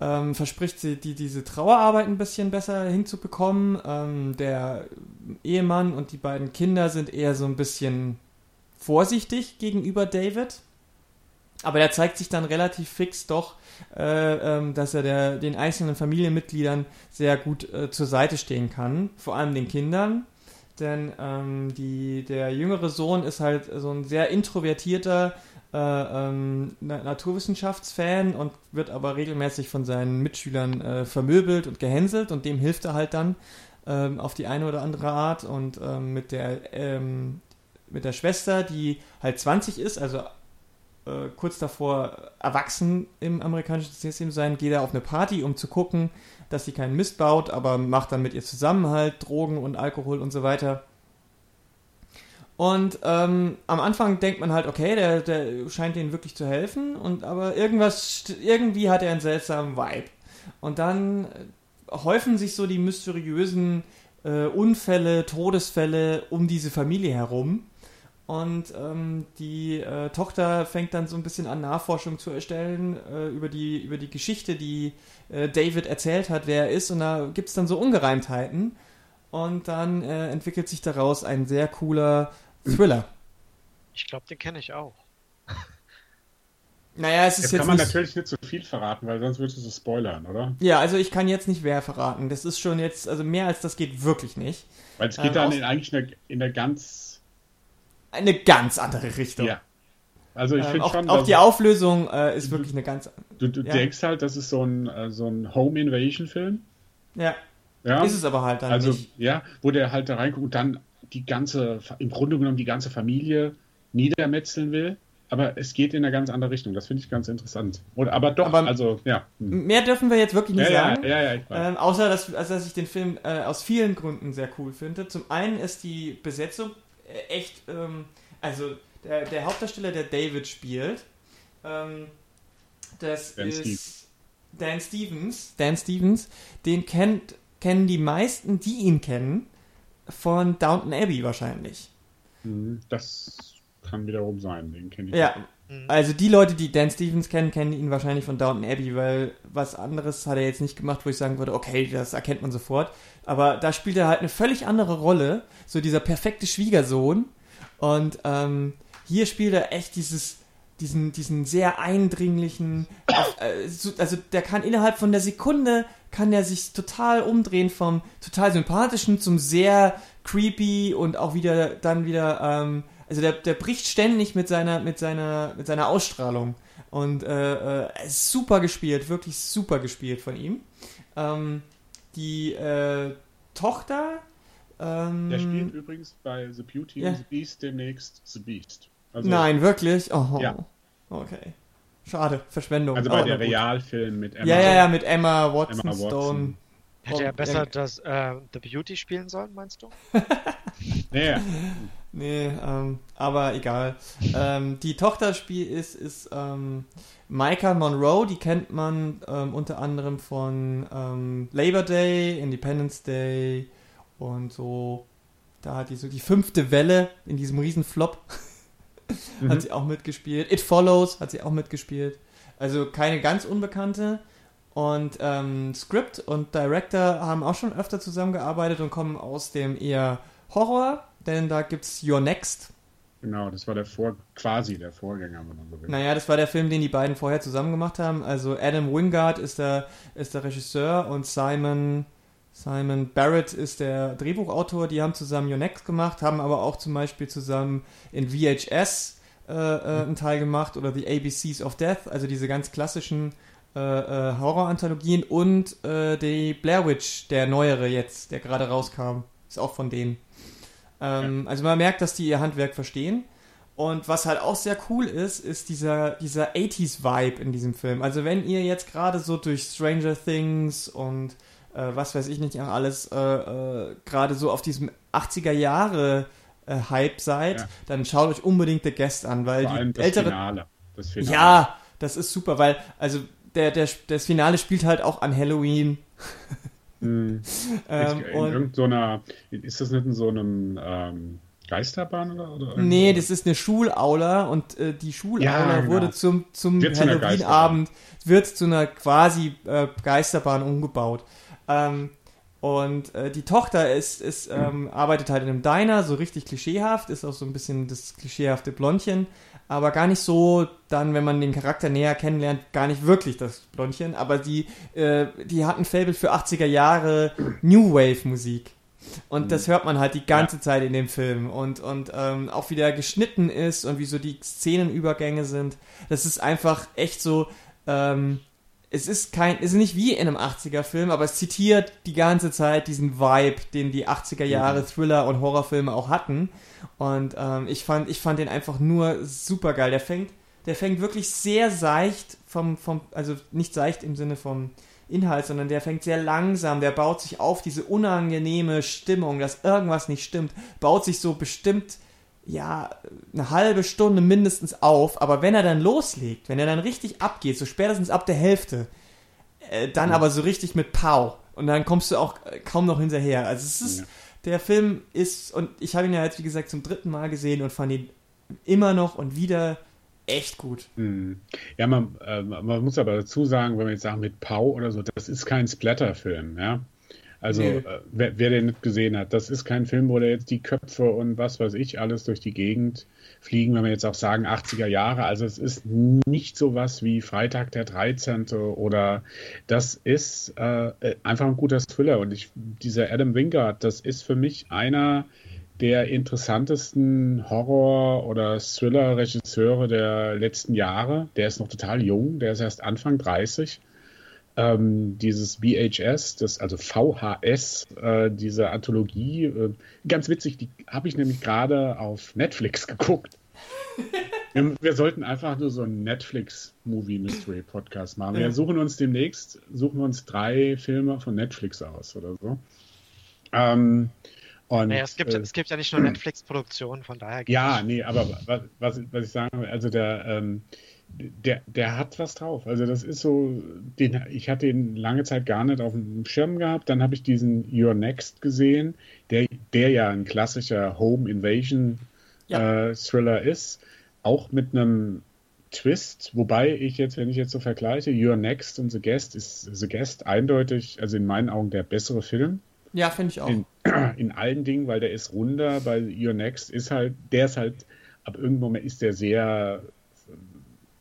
ähm, verspricht, sie die, diese Trauerarbeit ein bisschen besser hinzubekommen. Ähm, der Ehemann und die beiden Kinder sind eher so ein bisschen vorsichtig gegenüber David. Aber der zeigt sich dann relativ fix doch, äh, ähm, dass er der, den einzelnen Familienmitgliedern sehr gut äh, zur Seite stehen kann, vor allem den Kindern. Denn ähm, die, der jüngere Sohn ist halt so ein sehr introvertierter äh, ähm, Na- Naturwissenschaftsfan und wird aber regelmäßig von seinen Mitschülern äh, vermöbelt und gehänselt und dem hilft er halt dann ähm, auf die eine oder andere Art und ähm, mit der ähm, mit der Schwester, die halt 20 ist, also äh, kurz davor erwachsen im amerikanischen System sein, geht er auf eine Party, um zu gucken, dass sie keinen Mist baut, aber macht dann mit ihr zusammen halt Drogen und Alkohol und so weiter. Und ähm, am Anfang denkt man halt, okay, der, der scheint ihnen wirklich zu helfen, und aber irgendwas, irgendwie hat er einen seltsamen Vibe. Und dann äh, häufen sich so die mysteriösen äh, Unfälle, Todesfälle um diese Familie herum. Und ähm, die äh, Tochter fängt dann so ein bisschen an, Nachforschung zu erstellen äh, über, die, über die Geschichte, die äh, David erzählt hat, wer er ist. Und da gibt es dann so Ungereimtheiten. Und dann äh, entwickelt sich daraus ein sehr cooler Thriller. Ich glaube, den kenne ich auch. Naja, es ist Jetzt jetzt kann man nicht, natürlich nicht zu viel verraten, weil sonst würdest du es spoilern, oder? Ja, also ich kann jetzt nicht wer verraten. Das ist schon jetzt, also mehr als das geht wirklich nicht. Weil es geht Ähm, dann aus- in, eigentlich in der, in der ganz. Eine ganz andere Richtung. Ja. Also ich ähm, finde schon, auch die Auflösung äh, ist wirklich eine ganz. du, du ja. denkst halt, das ist so ein, äh, so ein Home Invasion Film. Ja, Ja. ist es aber halt dann also nicht. ja, wo der halt da reinguckt und dann die ganze, im Grunde genommen die ganze Familie niedermetzeln will. Aber es geht in eine ganz andere Richtung. Das finde ich ganz interessant. Oder aber doch, Aber- also ja. Hm. Mehr dürfen wir jetzt wirklich Ja, nicht ja, sagen. ja, ja, ich weiß. Ähm, außer, dass, also, dass ich den Film äh, aus vielen Gründen sehr cool finde. Zum einen ist die Besetzung echt, ähm, also der, der Hauptdarsteller, der David spielt, ähm, das Dan ist Stevens. Dan Stevens. Dan Stevens, den kennt, kennen die meisten, die ihn kennen, von Downton Abbey wahrscheinlich. Hm, Das kann wiederum sein, den kenne ich. Ja, Mhm. also die Leute, die Dan Stevens kennen, kennen ihn wahrscheinlich von Downton Abbey, weil was anderes hat er jetzt nicht gemacht, wo ich sagen würde, okay, das erkennt man sofort. Aber da spielt er halt eine völlig andere Rolle, so dieser perfekte Schwiegersohn. Und ähm, hier spielt er echt dieses, diesen, diesen sehr eindringlichen, äh, so- also der kann innerhalb von der Sekunde kann er sich total umdrehen vom total sympathischen zum sehr creepy und auch wieder dann wieder, ähm, also der, der bricht ständig mit seiner, mit seiner, mit seiner Ausstrahlung. Und äh, äh, super gespielt, wirklich super gespielt von ihm. Ähm, die äh, Tochter. Ähm, Der spielt übrigens bei The Beauty Ja. and the Beast demnächst The Beast. Also, Nein, wirklich? Oh, Ja. Okay. Schade, Verschwendung. Also bei Oh, der. Realfilm mit Emma. Ja, ja, ja, mit Emma Watson, Emma Watson. Stone. Hätte er besser das äh, The Beauty spielen sollen, meinst du? Ja. Nee, ähm, aber egal. ähm, die Tochter spiel ist, ist ähm, Micah Monroe, die kennt man ähm, unter anderem von ähm, Labor Day, Independence Day und so. Da hat die so die fünfte Welle in diesem Riesenflop. Mhm. hat sie auch mitgespielt. It Follows hat sie auch mitgespielt. Also keine ganz unbekannte. Und ähm, Script und Director haben auch schon öfter zusammengearbeitet und kommen aus dem eher Horror, denn da gibt's Your Next Genau, das war der Vor quasi der Vorgänger, wenn man so will. Naja, das war der Film, den die beiden vorher zusammen gemacht haben. Also Adam Wingard ist der, ist der Regisseur und Simon, Simon Barrett ist der Drehbuchautor. Die haben zusammen Your Next gemacht, haben aber auch zum Beispiel zusammen in VHS äh, äh, einen Teil gemacht oder The ABCs of Death, also diese ganz klassischen äh, äh, Horror-Anthologien und äh, die Blair Witch, der neuere jetzt, der gerade rauskam, ist auch von denen. Ähm, ja. Also man merkt, dass die ihr Handwerk verstehen. Und was halt auch sehr cool ist, ist dieser, dieser 80s-Vibe in diesem Film. Also wenn ihr jetzt gerade so durch Stranger Things und äh, was weiß ich nicht alles äh, äh, gerade so auf diesem 80er Jahre äh, Hype seid, ja. dann schaut euch unbedingt The Guest an, weil Vor die das ältere Finale. Das Finale. Ja, das ist super, weil also der, der, das Finale spielt halt auch an Halloween. Hm. ähm, in irgendeiner, ist das nicht in so einem ähm, Geisterbahn oder, oder Nee, das ist eine Schulaula und äh, die Schulaula ja, genau. wurde zum, zum Halloween-Abend, wird zu einer quasi äh, Geisterbahn umgebaut. Ähm, und äh, die Tochter ist, ist ähm, arbeitet halt in einem Diner, so richtig klischeehaft, ist auch so ein bisschen das klischeehafte Blondchen aber gar nicht so dann, wenn man den Charakter näher kennenlernt, gar nicht wirklich das Blondchen, aber die, äh, die hat ein Fable für 80er Jahre New Wave Musik. Und das hört man halt die ganze ja. Zeit in dem Film. Und, und ähm, auch wie der geschnitten ist und wie so die Szenenübergänge sind. Das ist einfach echt so, ähm, es ist kein, es ist nicht wie in einem 80er-Film, aber es zitiert die ganze Zeit diesen Vibe, den die 80er Jahre Thriller und Horrorfilme auch hatten. Und ähm, ich, fand, ich fand den einfach nur super geil. Der fängt, der fängt wirklich sehr seicht vom, vom, also nicht seicht im Sinne vom Inhalt, sondern der fängt sehr langsam, der baut sich auf diese unangenehme Stimmung, dass irgendwas nicht stimmt, baut sich so bestimmt, ja, eine halbe Stunde mindestens auf, aber wenn er dann loslegt, wenn er dann richtig abgeht, so spätestens ab der Hälfte, äh, dann mhm. aber so richtig mit Pow. Und dann kommst du auch äh, kaum noch hinterher. Also es ist, ja der Film ist, und ich habe ihn ja jetzt, wie gesagt, zum dritten Mal gesehen und fand ihn immer noch und wieder echt gut. Hm. Ja, man, äh, man muss aber dazu sagen, wenn wir jetzt sagen mit Pau oder so, das ist kein Splatter-Film, ja. Also, nee. äh, wer, wer, den nicht gesehen hat, das ist kein Film, wo der jetzt die Köpfe und was weiß ich alles durch die Gegend fliegen, wenn wir jetzt auch sagen 80er Jahre. Also, es ist nicht so was wie Freitag der 13. oder das ist äh, einfach ein guter Thriller. Und ich, dieser Adam Wingard, das ist für mich einer der interessantesten Horror- oder Thriller-Regisseure der letzten Jahre. Der ist noch total jung, der ist erst Anfang 30 ähm, dieses VHS, das, also VHS, äh, diese Anthologie, äh, ganz witzig, die habe ich nämlich gerade auf Netflix geguckt. wir, wir, sollten einfach nur so einen Netflix-Movie-Mystery-Podcast machen. Wir suchen uns demnächst, suchen wir uns drei Filme von Netflix aus oder so. Ähm, und, naja, es gibt, äh, es gibt ja nicht nur Netflix-Produktionen, von daher. Ja, nee, aber was, was, was ich sagen will, also der, ähm, der, der hat was drauf. Also das ist so, den, ich hatte ihn lange Zeit gar nicht auf dem Schirm gehabt. Dann habe ich diesen Your Next gesehen, der, der ja ein klassischer Home Invasion ja. äh, Thriller ist. Auch mit einem Twist, wobei ich jetzt, wenn ich jetzt so vergleiche, Your Next und The Guest ist The Guest eindeutig, also in meinen Augen der bessere Film. Ja, finde ich auch. In, in allen Dingen, weil der ist runder, bei Your Next ist halt, der ist halt, ab irgendeinem Moment ist der sehr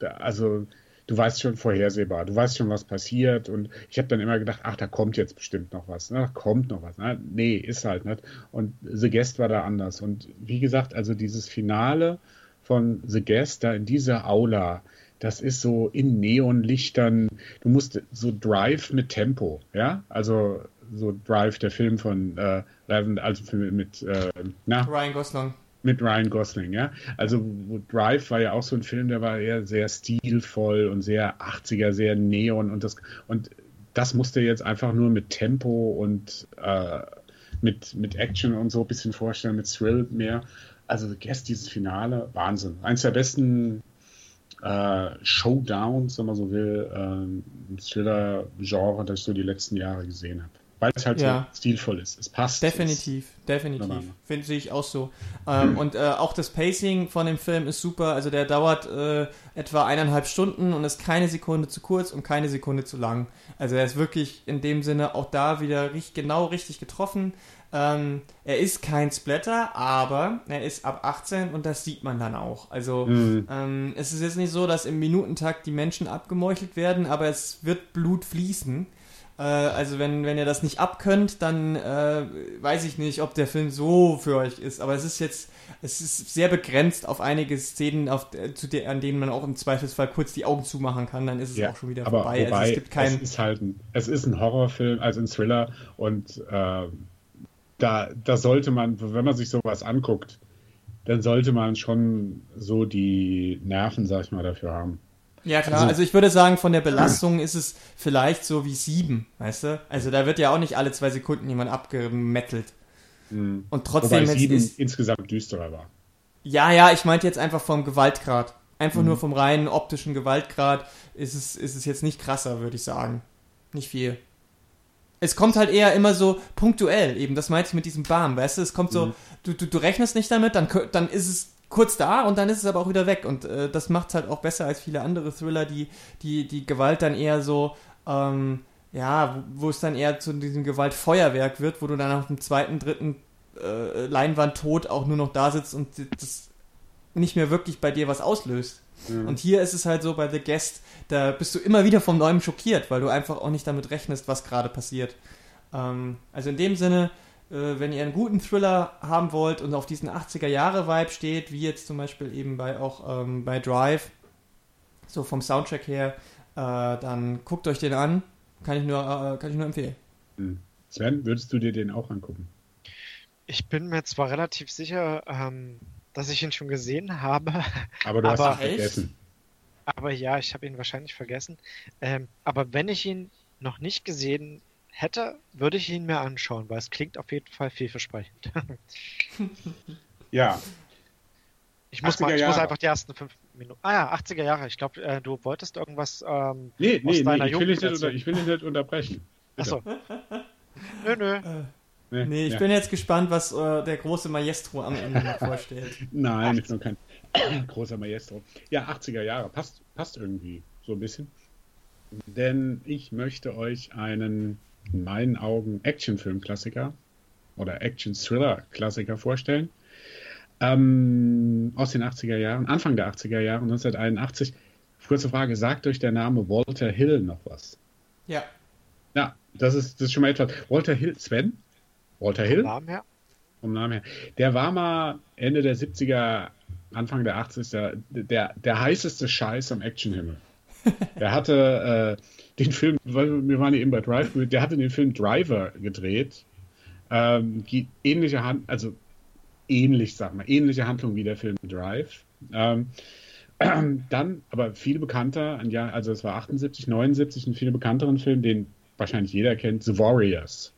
also du weißt schon vorhersehbar, du weißt schon, was passiert. Und ich habe dann immer gedacht, ach, da kommt jetzt bestimmt noch was. Ne? Da kommt noch was. Ne? Nee, ist halt nicht. Und The Guest war da anders. Und wie gesagt, also dieses Finale von The Guest da in dieser Aula, das ist so in Neonlichtern. Du musst so Drive mit Tempo, ja? Also so Drive, der Film von äh, also mit äh, na? Ryan Gosling mit Ryan Gosling, ja. Also Drive war ja auch so ein Film, der war eher sehr stilvoll und sehr 80er, sehr Neon und das und das musste jetzt einfach nur mit Tempo und äh, mit, mit Action und so ein bisschen vorstellen, mit Thrill mehr. Also Guest, dieses Finale, Wahnsinn. Eins der besten äh, Showdowns, wenn man so will, äh, Thriller-Genre, das ich so die letzten Jahre gesehen habe. Weil es halt ja. so stilvoll ist. Es passt. Definitiv, es definitiv. Finde ich auch so. Ähm, und äh, auch das Pacing von dem Film ist super. Also der dauert äh, etwa eineinhalb Stunden und ist keine Sekunde zu kurz und keine Sekunde zu lang. Also er ist wirklich in dem Sinne auch da wieder richtig, genau richtig getroffen. Ähm, er ist kein Splatter, aber er ist ab 18 und das sieht man dann auch. Also mhm. ähm, es ist jetzt nicht so, dass im Minutentakt die Menschen abgemeuchelt werden, aber es wird Blut fließen. Äh, also wenn, wenn ihr das nicht abkönnt, dann äh, weiß ich nicht, ob der Film so für euch ist. Aber es ist jetzt, es ist sehr begrenzt auf einige Szenen, auf, äh, zu der, an denen man auch im Zweifelsfall kurz die Augen zumachen kann, dann ist es ja, auch schon wieder aber vorbei. Wobei, also es gibt kein. Es ist halt ein, es ist ein Horrorfilm, also ein Thriller und äh, da, da sollte man, wenn man sich sowas anguckt, dann sollte man schon so die Nerven, sag ich mal, dafür haben. Ja, klar. Also, also ich würde sagen, von der Belastung ist es vielleicht so wie sieben, weißt du? Also da wird ja auch nicht alle zwei Sekunden jemand abgemettelt. Mhm. Und trotzdem Wobei sieben ist, insgesamt düsterer war. Ja, ja, ich meinte jetzt einfach vom Gewaltgrad. Einfach mhm. nur vom reinen optischen Gewaltgrad ist es, ist es jetzt nicht krasser, würde ich sagen. Nicht viel es kommt halt eher immer so punktuell, eben, das meinte ich mit diesem Bam, weißt du, es kommt so, mhm. du, du, du rechnest nicht damit, dann, dann ist es kurz da und dann ist es aber auch wieder weg und äh, das macht es halt auch besser als viele andere Thriller, die, die, die Gewalt dann eher so, ähm, ja, wo, es dann eher zu diesem Gewaltfeuerwerk wird, wo du dann auf dem zweiten, dritten äh, Leinwand tot auch nur noch da sitzt und das nicht mehr wirklich bei dir was auslöst. Mhm. Und hier ist es halt so bei The Guest, da bist du immer wieder vom Neuem schockiert, weil du einfach auch nicht damit rechnest, was gerade passiert. Ähm, also in dem Sinne, wenn ihr einen guten Thriller haben wollt und auf diesen 80er-Jahre-Vibe steht, wie jetzt zum Beispiel eben bei auch ähm, bei Drive, so vom Soundtrack her, äh, dann guckt euch den an. Kann ich nur, äh, kann ich nur empfehlen. Mhm. Sven, würdest du dir den auch angucken? Ich bin mir zwar relativ sicher, ähm, dass ich ihn schon gesehen habe. Aber du hast ihn vergessen. Aber ja, ich habe ihn wahrscheinlich vergessen. Ähm, aber wenn ich ihn noch nicht gesehen hätte, würde ich ihn mir anschauen, weil es klingt auf jeden Fall vielversprechend. ja. Ich muss, mal, ich muss einfach die ersten fünf Minuten. Ah ja, 80er Jahre. Ich glaube, äh, du wolltest irgendwas. Ähm, nee, nee, nee ich, will nicht, unter, ich will dich nicht unterbrechen. Achso. nö, nö. Äh, nee, nee, ich ja. bin jetzt gespannt, was äh, der große Maestro am Ende noch vorstellt. Nein, ich bin kein. Großer Maestro. Ja, 80er Jahre. Passt, passt irgendwie so ein bisschen. Denn ich möchte euch einen, in meinen Augen, Actionfilm-Klassiker oder Action-Thriller-Klassiker vorstellen. Ähm, aus den 80er Jahren, Anfang der 80er Jahre, 1981. Kurze Frage, sagt euch der Name Walter Hill noch was? Ja. Ja, das ist, das ist schon mal etwas. Walter Hill, Sven? Walter Hill? Vom Namen her? Vom Namen her. Der war mal Ende der 70er Anfang der 80er, der, der heißeste Scheiß am Actionhimmel. Der hatte äh, den Film, wir waren ja eben bei Drive, der hatte den Film Driver gedreht. Ähm, ähnliche Hand, also ähnlich, sag mal, ähnliche Handlung wie der Film Drive. Ähm, dann, aber viel bekannter, ja, also es war 78, 79, ein viel bekannteren Film, den wahrscheinlich jeder kennt, The Warriors.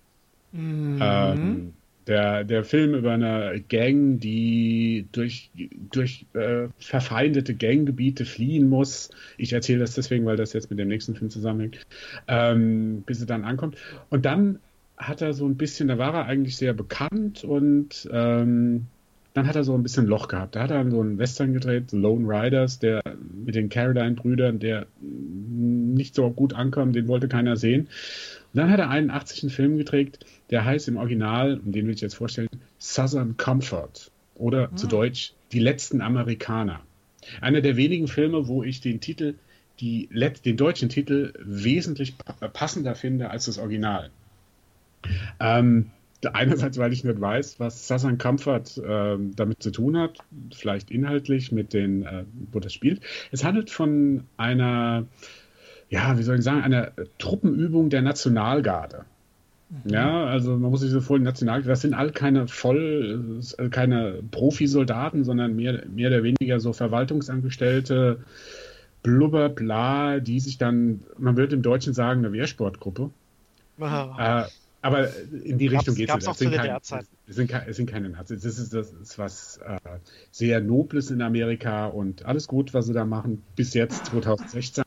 Mhm. Ähm, der, der Film über eine Gang, die durch, durch äh, verfeindete Ganggebiete fliehen muss. Ich erzähle das deswegen, weil das jetzt mit dem nächsten Film zusammenhängt, ähm, bis er dann ankommt. Und dann hat er so ein bisschen, da war er eigentlich sehr bekannt und ähm, dann hat er so ein bisschen Loch gehabt. Da hat er so einen Western gedreht, Lone Riders, der mit den Caroline-Brüdern, der nicht so gut ankam, den wollte keiner sehen. Und dann hat er einen 80. Film gedreht, der heißt im Original, und den will ich jetzt vorstellen, Southern Comfort oder mhm. zu Deutsch Die letzten Amerikaner. Einer der wenigen Filme, wo ich den Titel, die, den deutschen Titel wesentlich passender finde als das Original. Ähm, einerseits, weil ich nicht weiß, was Southern Comfort äh, damit zu tun hat, vielleicht inhaltlich mit den, äh, wo das spielt. Es handelt von einer ja, wie soll ich sagen, einer Truppenübung der Nationalgarde. Mhm. Ja, also man muss sich so vorstellen, Nationalgarde, das sind all keine voll, äh, keine Profisoldaten, sondern mehr, mehr oder weniger so Verwaltungsangestellte, Blubber, bla, die sich dann, man würde im Deutschen sagen, eine Wehrsportgruppe. Äh, aber in die Richtung geht es. Es sind, kein, es, sind, es sind keine Nazis. Das ist, das ist was äh, sehr Nobles in Amerika und alles gut, was sie da machen, bis jetzt 2016.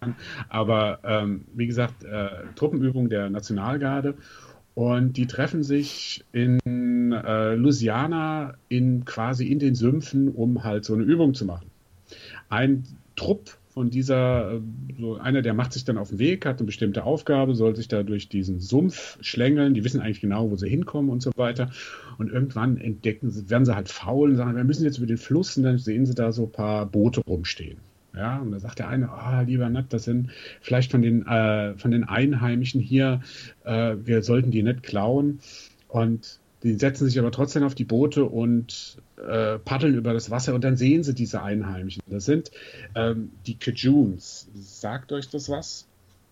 Aber ähm, wie gesagt, äh, Truppenübung der Nationalgarde. Und die treffen sich in äh, Louisiana in quasi in den Sümpfen, um halt so eine Übung zu machen. Ein Trupp von dieser, äh, so einer, der macht sich dann auf den Weg, hat eine bestimmte Aufgabe, soll sich da durch diesen Sumpf schlängeln. Die wissen eigentlich genau, wo sie hinkommen und so weiter. Und irgendwann entdecken sie, werden sie halt faul und sagen, wir müssen jetzt über den Fluss und dann sehen sie da so ein paar Boote rumstehen. Ja, und da sagt der eine, ah, lieber Nat, das sind vielleicht von den, äh, von den Einheimischen hier, äh, wir sollten die nicht klauen. Und die setzen sich aber trotzdem auf die Boote und äh, paddeln über das Wasser und dann sehen sie diese Einheimischen. Das sind ähm, die Cajuns. Sagt euch das was?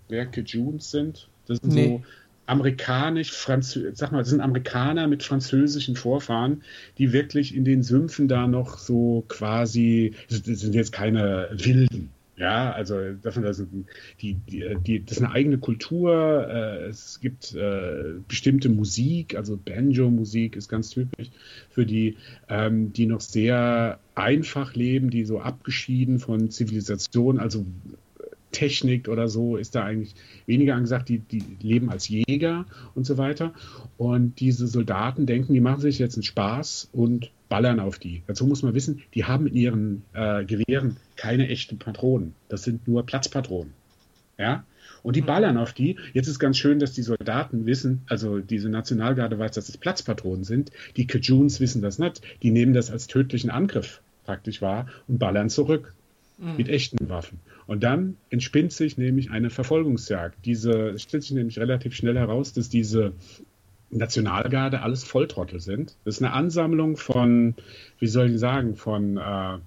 Wer Cajuns sind? Das sind nee. so amerikanisch, Französisch, sag mal, das sind Amerikaner mit französischen Vorfahren, die wirklich in den Sümpfen da noch so quasi, das sind jetzt keine Wilden, ja, also davon, also die, die, die, das ist eine eigene Kultur. Äh, es gibt äh, bestimmte Musik, also Banjo-Musik ist ganz typisch für die, ähm, die noch sehr einfach leben, die so abgeschieden von Zivilisation, also Technik oder so ist da eigentlich weniger angesagt. Die, die leben als Jäger und so weiter. Und diese Soldaten denken, die machen sich jetzt einen Spaß und ballern auf die. Dazu muss man wissen, die haben in ihren äh, Gewehren keine echten Patronen. Das sind nur Platzpatronen. Ja? Und die mhm. ballern auf die. Jetzt ist ganz schön, dass die Soldaten wissen, also diese Nationalgarde weiß, dass es Platzpatronen sind. Die Cajuns wissen das nicht. Die nehmen das als tödlichen Angriff praktisch wahr und ballern zurück mhm. mit echten Waffen. Und dann entspinnt sich nämlich eine Verfolgungsjagd. Diese stellt sich nämlich relativ schnell heraus, dass diese Nationalgarde alles Volltrottel sind. Das ist eine Ansammlung von, wie soll ich sagen, von äh,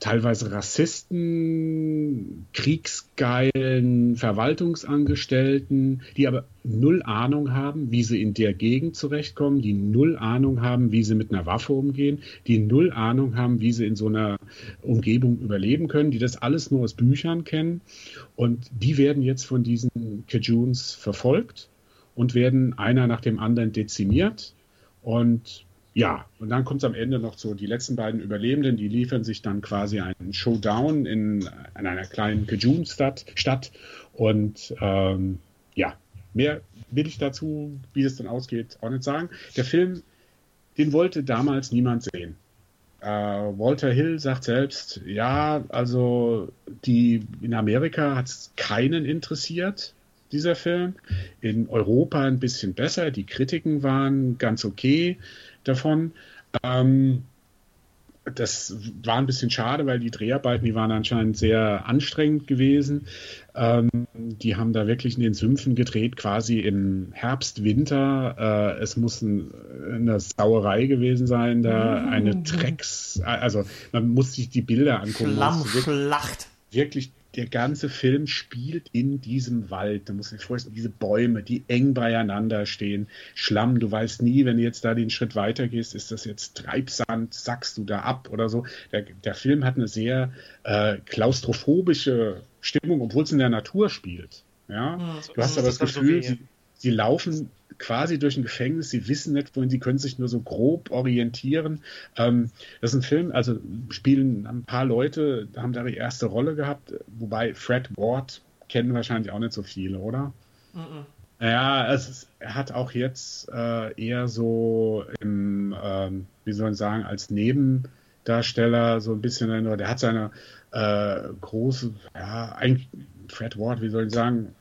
teilweise Rassisten, kriegsgeilen Verwaltungsangestellten, die aber null Ahnung haben, wie sie in der Gegend zurechtkommen, die null Ahnung haben, wie sie mit einer Waffe umgehen, die null Ahnung haben, wie sie in so einer Umgebung überleben können, die das alles nur aus Büchern kennen. Und die werden jetzt von diesen Cajuns verfolgt und werden einer nach dem anderen dezimiert. Und ja, und dann kommt es am Ende noch so, die letzten beiden Überlebenden, die liefern sich dann quasi einen Showdown in, in einer kleinen Kajun-Stadt. Stadt. Und ähm, ja, mehr will ich dazu, wie es dann ausgeht, auch nicht sagen. Der Film, den wollte damals niemand sehen. Äh, Walter Hill sagt selbst, ja, also die in Amerika hat es keinen interessiert, dieser Film. In Europa ein bisschen besser. Die Kritiken waren ganz okay davon. Ähm, das war ein bisschen schade, weil die Dreharbeiten, die waren anscheinend sehr anstrengend gewesen. Ähm, die haben da wirklich in den Sümpfen gedreht, quasi im Herbst, Winter. Äh, es muss ein, eine Sauerei gewesen sein, da eine Drecks, also man muss sich die Bilder angucken. Schlammschlacht. Wirklich der ganze Film spielt in diesem Wald. Da muss ich vorstellen, diese Bäume, die eng beieinander stehen, Schlamm, du weißt nie, wenn du jetzt da den Schritt weiter gehst, ist das jetzt Treibsand, sackst du da ab oder so. Der, der Film hat eine sehr äh, klaustrophobische Stimmung, obwohl es in der Natur spielt. Ja, hm, du hast aber das Gefühl, so sie, sie laufen quasi durch ein Gefängnis, sie wissen nicht, wohin, sie können sich nur so grob orientieren. Ähm, das ist ein Film, also spielen ein paar Leute, haben da die erste Rolle gehabt, wobei Fred Ward kennen wahrscheinlich auch nicht so viele, oder? Mm -mm. Ja, es ist, er hat auch jetzt äh, eher so im, ähm, wie soll ich sagen, als Nebendarsteller so ein bisschen, der hat seine äh, große, ja, eigentlich Fred Ward, wie soll ich sagen,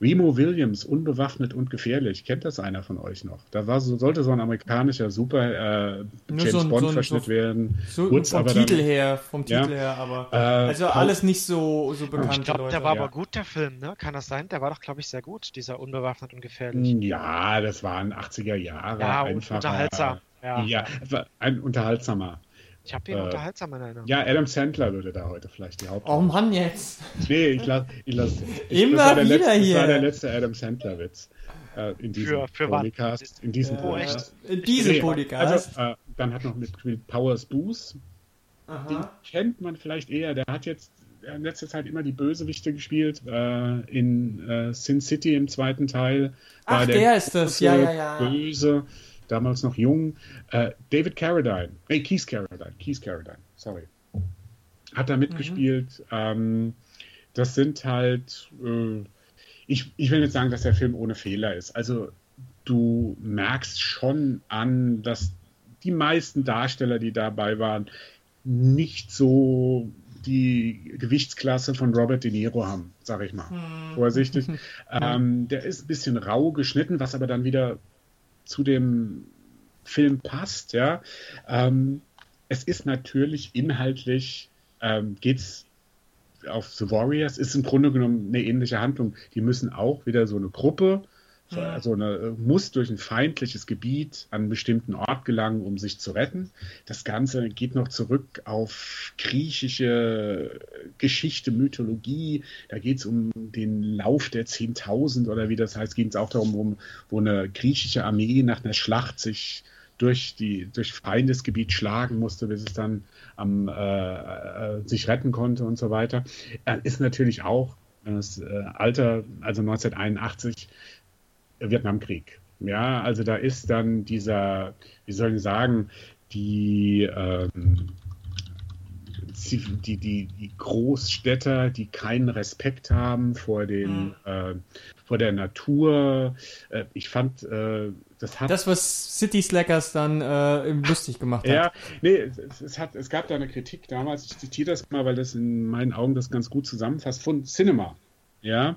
Remo Williams, unbewaffnet und gefährlich. Kennt das einer von euch noch? Da war so, sollte so ein amerikanischer Super äh, James so ein, Bond so verschnitt so, werden. So Kurz, vom Titel dann, her, vom Titel ja, her, aber äh, also alles nicht so, so bekannt. Ich glaube, der war ja. aber gut, der Film, ne? Kann das sein? Der war doch, glaube ich, sehr gut, dieser unbewaffnet und gefährlich. Ja, das waren 80er Jahre. Ja, einfach, unterhaltsam. Ja. ja, ein unterhaltsamer ich habe ihn äh, unterhaltsam in Erinnerung. Ja, Adam Sandler würde da heute vielleicht die Hauptrolle. Oh Mann, jetzt. Nee, ich lasse. Ich lass, ich, Immer wieder letzte, hier. Das war der letzte Adam Sandler-Witz. Äh, in diesem für, für Podcast. In diesem äh, Podcast. In diesem nee, Podcast. Also, äh, dann hat noch mitgespielt Powers Booth. Den kennt man vielleicht eher. Der hat jetzt in letzter Zeit immer die Bösewichte gespielt. Äh, in äh, Sin City im zweiten Teil. Ach, der, der ist das. Ja, ja, ja. Böse damals noch jung. Äh, David Carradine, nee, Keith Carradine, Keith Carradine, sorry, hat da mitgespielt. Mhm. Ähm, das sind halt, äh, ich, ich will nicht sagen, dass der Film ohne Fehler ist. Also du merkst schon an, dass die meisten Darsteller, die dabei waren, nicht so die Gewichtsklasse von Robert De Niro haben, sage ich mal. Hm. Vorsichtig. ähm, der ist ein bisschen rau geschnitten, was aber dann wieder zu dem Film passt. Ja. Ähm, es ist natürlich inhaltlich, ähm, geht es auf The Warriors, ist im Grunde genommen eine ähnliche Handlung. Die müssen auch wieder so eine Gruppe so, also eine, äh, muss durch ein feindliches Gebiet an einen bestimmten Ort gelangen, um sich zu retten. Das Ganze geht noch zurück auf griechische Geschichte, Mythologie. Da geht es um den Lauf der 10.000 oder wie das heißt, ging es auch darum, wo, wo eine griechische Armee nach einer Schlacht sich durch die durch Feindesgebiet schlagen musste, bis es dann am, äh, äh, sich retten konnte und so weiter. Äh, ist natürlich auch das äh, Alter, also 1981, Vietnamkrieg. Ja, also da ist dann dieser, wie soll ich sagen, die, ähm, die, die, die Großstädter, die keinen Respekt haben vor, den, mhm. äh, vor der Natur. Äh, ich fand, äh, das hat. Das, was City Slackers dann äh, lustig gemacht hat. Ja, nee, es, es, hat, es gab da eine Kritik damals, ich zitiere das mal, weil das in meinen Augen das ganz gut zusammenfasst, von Cinema. Ja,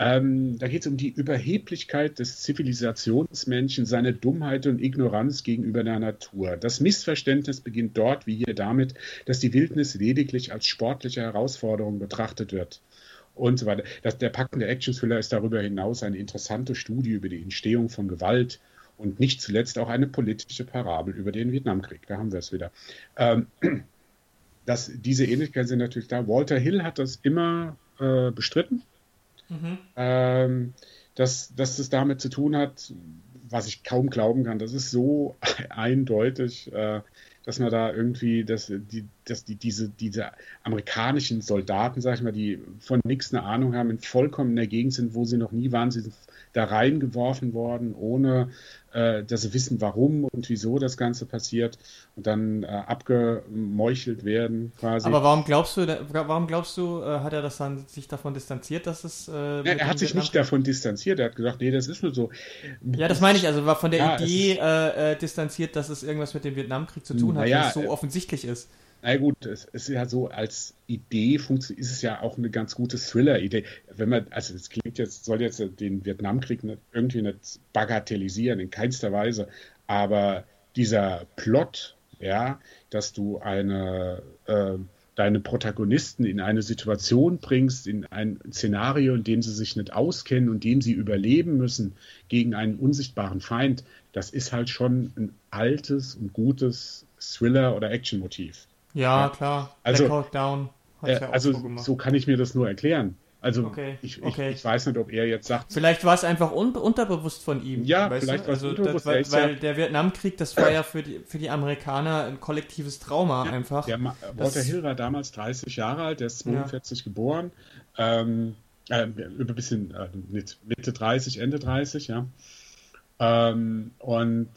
ähm, da geht es um die Überheblichkeit des Zivilisationsmenschen, seine Dummheit und Ignoranz gegenüber der Natur. Das Missverständnis beginnt dort wie hier damit, dass die Wildnis lediglich als sportliche Herausforderung betrachtet wird. Und so weiter. Das, der packende Action-Thriller ist darüber hinaus eine interessante Studie über die Entstehung von Gewalt und nicht zuletzt auch eine politische Parabel über den Vietnamkrieg. Da haben wir es wieder. Ähm, das, diese Ähnlichkeiten sind natürlich da. Walter Hill hat das immer äh, bestritten Mhm. Ähm, dass, dass das damit zu tun hat, was ich kaum glauben kann. Das ist so eindeutig, äh, dass man da irgendwie, dass die, dass die, diese, diese amerikanischen Soldaten, sag ich mal, die von nichts eine Ahnung haben, in vollkommen in der Gegend sind, wo sie noch nie waren, sie sind da reingeworfen worden, ohne äh, dass sie wissen, warum und wieso das Ganze passiert und dann äh, abgemeuchelt werden quasi. Aber warum glaubst du, warum glaubst du, äh, hat er das dann sich davon distanziert, dass es... Äh, ja, er hat sich nicht davon distanziert, er hat gesagt, nee, das ist nur so. Ja, das meine ich, also war von der ja, Idee äh, äh, distanziert, dass es irgendwas mit dem Vietnamkrieg zu tun hat, ja, es so offensichtlich ist. Na gut, es ist ja so, als Idee ist es ja auch eine ganz gute Thriller-Idee. Wenn man, also es klingt jetzt, soll jetzt den Vietnamkrieg nicht, irgendwie nicht bagatellisieren, in keinster Weise, aber dieser Plot, ja, dass du eine, äh, deine Protagonisten in eine Situation bringst, in ein Szenario, in dem sie sich nicht auskennen und dem sie überleben müssen gegen einen unsichtbaren Feind, das ist halt schon ein altes und gutes Thriller- oder Action-Motiv. Ja, ja, klar. Also, Black Down. Äh, ja also so, so, kann ich mir das nur erklären. Also okay, ich, okay. Ich, weiß nicht, ob er jetzt sagt. Vielleicht war es einfach un unterbewusst von ihm. Ja, vielleicht war es also, unterbewusst. Das, weil, weil der Vietnamkrieg, das war ja für die, für die Amerikaner ein kollektives Trauma ja, einfach. Der Walter Hill war damals 30 Jahre alt, der ist 42 ja. geboren. Ähm, äh, über ein bisschen äh, Mitte 30, Ende 30, ja. Ähm, und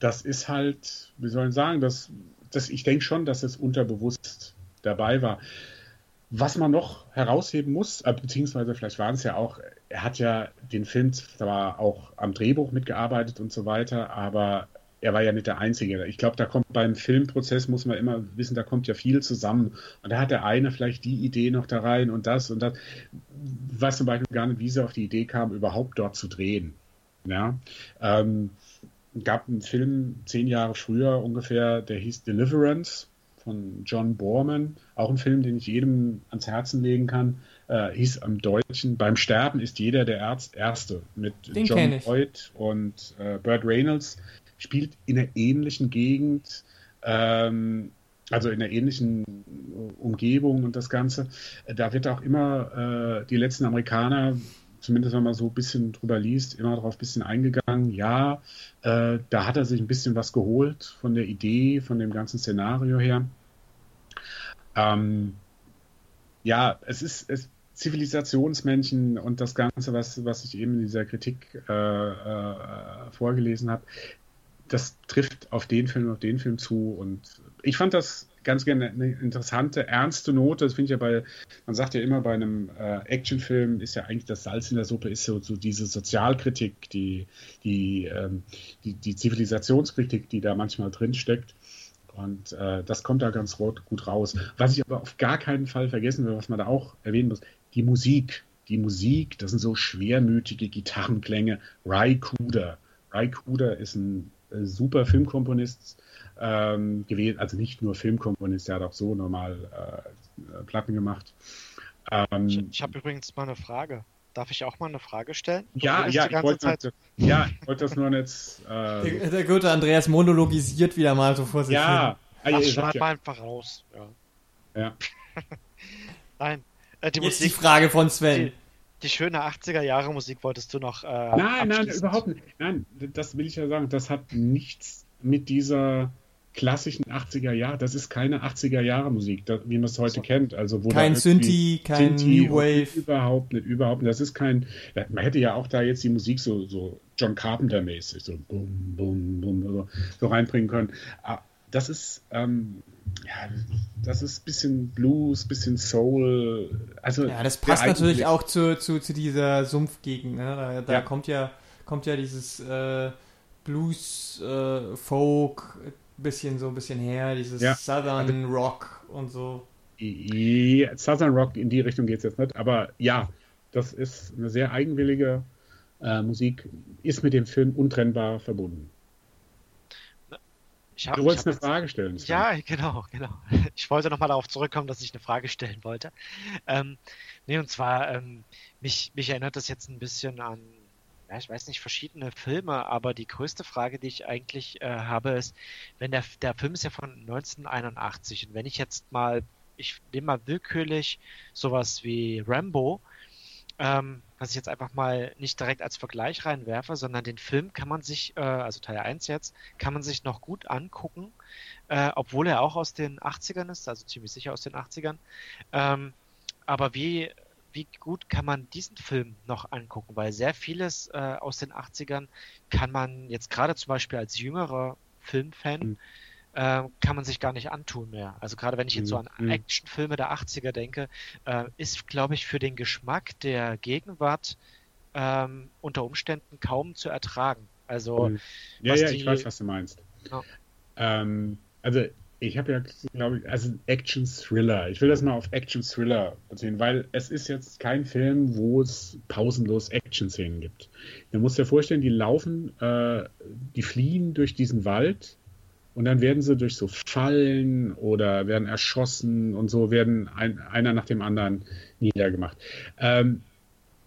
das ist halt, wie soll ich sagen, das das, ich denke schon, dass es unterbewusst dabei war. Was man noch herausheben muss, äh, beziehungsweise vielleicht waren es ja auch, er hat ja den Film zwar auch am Drehbuch mitgearbeitet und so weiter, aber er war ja nicht der Einzige. Ich glaube, da kommt beim Filmprozess, muss man immer wissen, da kommt ja viel zusammen. Und da hat der eine vielleicht die Idee noch da rein und das und das. Ich weiß zum Beispiel gar nicht, wie sie auf die Idee kam, überhaupt dort zu drehen. Ja. Ähm, gab einen Film zehn Jahre früher ungefähr, der hieß Deliverance von John Borman. Auch ein Film, den ich jedem ans Herzen legen kann. Äh, hieß am Deutschen Beim Sterben ist jeder der Arzt Erste mit den John Boyd und äh, Burt Reynolds. Spielt in einer ähnlichen Gegend. Ähm, also in einer ähnlichen Umgebung und das Ganze. Da wird auch immer äh, die letzten Amerikaner zumindest wenn man so ein bisschen drüber liest, immer darauf ein bisschen eingegangen. Ja, äh, da hat er sich ein bisschen was geholt von der Idee, von dem ganzen Szenario her. Ähm, ja, es ist es, Zivilisationsmenschen und das Ganze, was, was ich eben in dieser Kritik äh, äh, vorgelesen habe, das trifft auf den Film, auf den Film zu. Und ich fand das ganz gerne eine interessante, ernste Note. Das finde ich ja bei, man sagt ja immer bei einem äh, Actionfilm ist ja eigentlich das Salz in der Suppe, ist so, so diese Sozialkritik, die, die, ähm, die, die Zivilisationskritik, die da manchmal drinsteckt. Und äh, das kommt da ganz gut raus. Was ich aber auf gar keinen Fall vergessen will, was man da auch erwähnen muss, die Musik. Die Musik, das sind so schwermütige Gitarrenklänge. Ry Cooder. Ry Cooder ist ein super Filmkomponist ähm, gewesen, also nicht nur Filmkomponist, der hat auch so normal äh, Platten gemacht. Ähm, ich, ich habe übrigens mal eine Frage. Darf ich auch mal eine Frage stellen? Du ja, ja, ich wollte, Zeit... ja, ich wollte das nur jetzt. Äh, der, der, gute Andreas monologisiert wieder mal so vor sich ja, hin. Ja, schreib ja. mal einfach raus. Ja. ja. Nein. Äh, die jetzt Musik, die Frage von Sven. Die, die schöne 80er Jahre Musik wolltest du noch. Äh, nein, nein, überhaupt nicht. Nein, das will ich ja sagen. Das hat nichts mit dieser klassischen 80er Jahre, das ist keine 80er Jahre Musik, wie man es heute so. kennt. Also wo kein Synthi, kein New Wave. Überhaupt nicht, überhaupt nicht. Das ist kein, man hätte ja auch da jetzt die Musik so, so John Carpenter-mäßig, so bum, bum, bum, so, so reinbringen können. Ah, das ist, ähm, ja, das ist ein bisschen Blues, bisschen Soul. Also ja, das passt natürlich auch zu, zu, zu dieser Sumpfgegend. Ne? Da, da ja. kommt ja kommt ja dieses äh, Blues, äh, Folk, bisschen so ein bisschen her, dieses ja. Southern also, Rock und so. Southern Rock in die Richtung geht es jetzt nicht, aber ja, das ist eine sehr eigenwillige äh, Musik, ist mit dem Film untrennbar verbunden. Hab, du wolltest eine jetzt, Frage stellen. Sven. Ja, genau, genau. Ich wollte nochmal darauf zurückkommen, dass ich eine Frage stellen wollte. Ähm, nee, und zwar, ähm, mich, mich erinnert das jetzt ein bisschen an ja, ich weiß nicht, verschiedene Filme, aber die größte Frage, die ich eigentlich äh, habe, ist, wenn der, der Film ist ja von 1981 und wenn ich jetzt mal, ich nehme mal willkürlich sowas wie Rambo, ähm, was ich jetzt einfach mal nicht direkt als Vergleich reinwerfe, sondern den Film kann man sich, äh, also Teil 1 jetzt, kann man sich noch gut angucken, äh, obwohl er auch aus den 80ern ist, also ziemlich sicher aus den 80ern. Ähm, aber wie wie gut kann man diesen Film noch angucken? Weil sehr vieles äh, aus den 80ern kann man jetzt gerade zum Beispiel als jüngerer Filmfan mhm. Äh, kann man sich gar nicht antun mehr. Also gerade wenn ich jetzt so an mhm. Actionfilme der 80er denke, äh, ist, glaube ich, für den Geschmack der Gegenwart ähm, unter Umständen kaum zu ertragen. Also mhm. ja, ja, die... ich weiß, was du meinst. Ja. Ähm, also ich habe ja, glaube ich, also Action-Thriller. Ich will das mal auf Action-Thriller beziehen, weil es ist jetzt kein Film, wo es pausenlos Action-Szenen gibt. Man muss dir vorstellen, die laufen, äh, die fliehen durch diesen Wald und dann werden sie durch so Fallen oder werden erschossen und so werden ein, einer nach dem anderen niedergemacht. Ähm,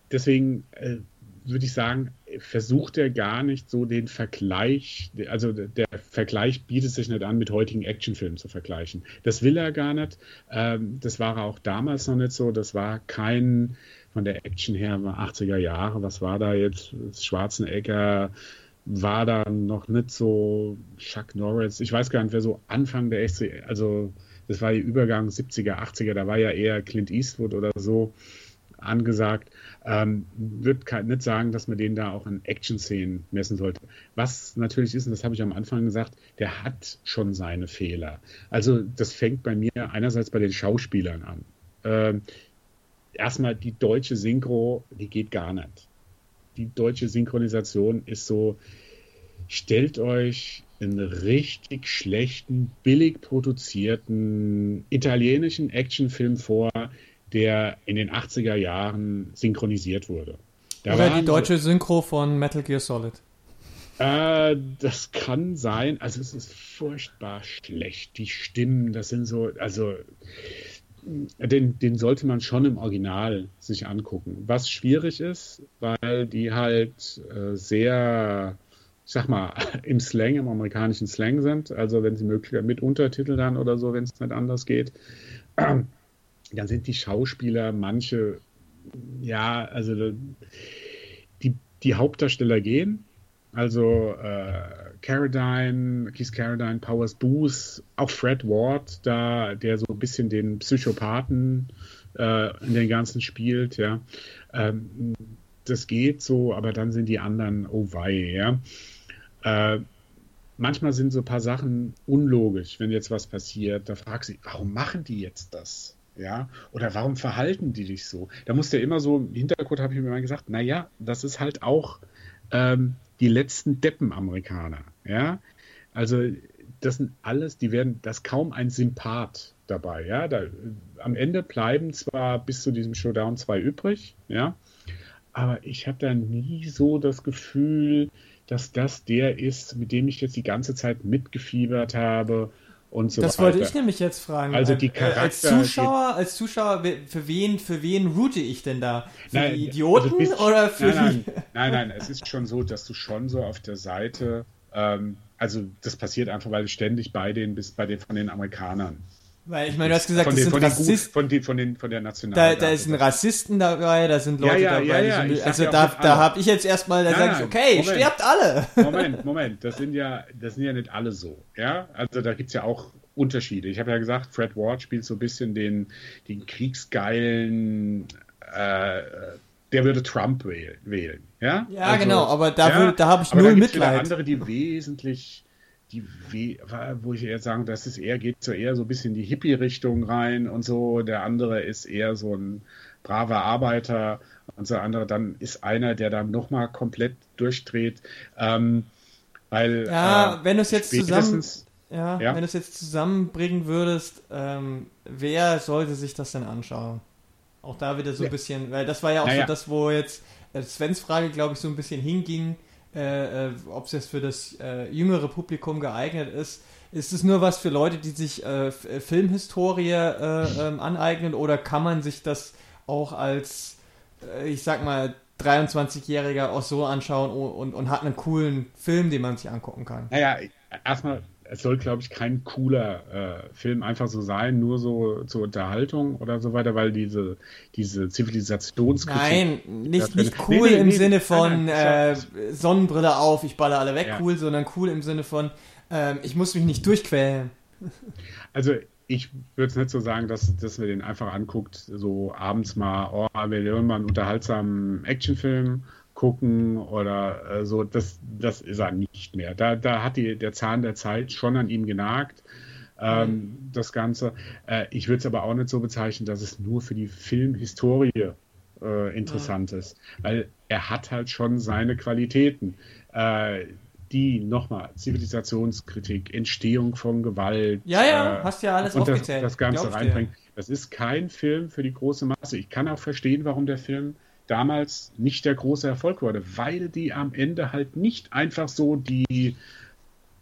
deswegen äh, würde ich sagen, versucht er gar nicht so den Vergleich, also der Vergleich bietet sich nicht an, mit heutigen Actionfilmen zu vergleichen. Das will er gar nicht. Ähm, das war auch damals noch nicht so. Das war kein, von der Action her, 80er Jahre, was war da jetzt? Schwarzenegger war da noch nicht so Chuck Norris. Ich weiß gar nicht, wer so Anfang der 80er, also das war der Übergang 70er, 80er, da war ja eher Clint Eastwood oder so angesagt. Ähm, würde nicht sagen, dass man den da auch an Action-Szenen messen sollte. Was natürlich ist, und das habe ich am Anfang gesagt, der hat schon seine Fehler. Also das fängt bei mir einerseits bei den Schauspielern an. Ähm, erstmal die deutsche Synchro, die geht gar nicht. Die deutsche Synchronisation ist so, stellt euch einen richtig schlechten, billig produzierten italienischen Actionfilm vor, der in den 80er Jahren synchronisiert wurde. Da Oder die deutsche Synchro von Metal Gear Solid. Äh, das kann sein. Also es ist furchtbar schlecht. Die Stimmen, das sind so, also den, den sollte man schon im Original sich angucken. Was schwierig ist, weil die halt äh, sehr, ich sag mal, im Slang, im amerikanischen Slang sind. Also wenn sie möglich mit Untertitel dann oder so, wenn es nicht anders geht dann sind die Schauspieler manche, ja, also die, die Hauptdarsteller gehen. Also äh, Carradine, Keith Carradine, Powers Booth, auch Fred Ward, da, der so ein bisschen den Psychopathen äh, in den ganzen spielt, ja. Ähm, das geht so, aber dann sind die anderen, oh wei, ja. Äh, manchmal sind so ein paar Sachen unlogisch, wenn jetzt was passiert. Da fragst du, warum machen die jetzt das? Ja, oder warum verhalten die dich so? Da muss der immer so, im Hintergrund habe ich mir mal gesagt, naja, das ist halt auch ähm, die letzten Deppen-Amerikaner. Ja, also das sind alles, die werden, das kaum ein Sympath dabei. Ja, da, am Ende bleiben zwar bis zu diesem Showdown zwei übrig, ja, aber ich habe da nie so das Gefühl, dass das der ist, mit dem ich jetzt die ganze Zeit mitgefiebert habe und so das weiter. wollte ich nämlich jetzt fragen. Also die Äh, als Charakter- Zuschauer, als Zuschauer, für wen, für wen route ich denn da? Für Nein, die Idioten also oder für nein, die? nein, nein, nein, es ist schon so, dass du schon so auf der Seite, ähm, also das passiert einfach, weil du ständig bei den bist, bei den von den Amerikanern. Weil ich meine, du hast gesagt, von das den, sind von den, Gut- Rassisten. von den, von den, von der Da, Nationalgarde. da ist ein Rassisten dabei, da sind Leute Ja, ja, dabei. ja, sind- also da, da habe ich jetzt erstmal, da sage ich, okay, Moment. sterbt alle. Moment, Moment, das sind ja, das sind ja nicht alle so, ja. Also da gibt es ja auch Unterschiede. Ich habe ja gesagt, Fred Ward spielt so ein bisschen den, den kriegsgeilen, äh, der würde Trump wählen, ja. Ja, Also, genau, aber da, ja, da habe ich aber null da Mitleid. andere, die wesentlich, die, wo ich eher sagen, das ist eher, geht so eher so ein bisschen in die Hippie-Richtung rein und so. Der andere ist eher so ein braver Arbeiter und so andere. Dann ist einer, der dann nochmal komplett durchdreht. Ähm, weil, Ja, äh, wenn du es jetzt zusammen, ja, Ja. wenn du es jetzt zusammenbringen würdest, ähm, wer sollte sich das denn anschauen? Auch da wieder so ein Ja. bisschen, weil das war ja auch Naja. so das, wo jetzt äh, Svens Frage, glaube ich, so ein bisschen hinging, äh, äh, ob es jetzt für das äh, jüngere Publikum geeignet ist. Ist es nur was für Leute, die sich äh, äh, Filmhistorie äh, ähm, aneignen oder kann man sich das auch als, ich sag mal, 23-Jähriger auch so anschauen und, und, und hat einen coolen Film, den man sich angucken kann? Naja, erstmal, es soll, glaube ich, kein cooler äh, Film einfach so sein, nur so zur Unterhaltung oder so weiter, weil diese, diese Zivilisationskritik. Nein, nicht, nicht Nee, cool nee, im nee, Sinne von äh, Sonnenbrille auf, ich baller alle weg, Ja. cool, sondern cool im Sinne von, ähm, ich muss mich nicht durchquälen. Also ich würde es nicht so sagen, dass, dass man den einfach anguckt, so abends mal, oh, wir wollen mal einen unterhaltsamen Actionfilm gucken oder äh, so, das, das ist er nicht mehr. Da, da hat die, der Zahn der Zeit schon an ihm genagt, ähm, das Ganze. Äh, ich würde es aber auch nicht so bezeichnen, dass es nur für die Filmhistorie äh, interessant ist, weil er hat halt schon seine Qualitäten. Äh, die nochmal Zivilisationskritik, Entstehung von Gewalt. Ja, ja, äh, hast ja alles und das, aufgezählt. das Ganze ich dir. reinbringen. Das ist kein Film für die große Masse. Ich kann auch verstehen, warum der Film damals nicht der große Erfolg wurde, weil die am Ende halt nicht einfach so die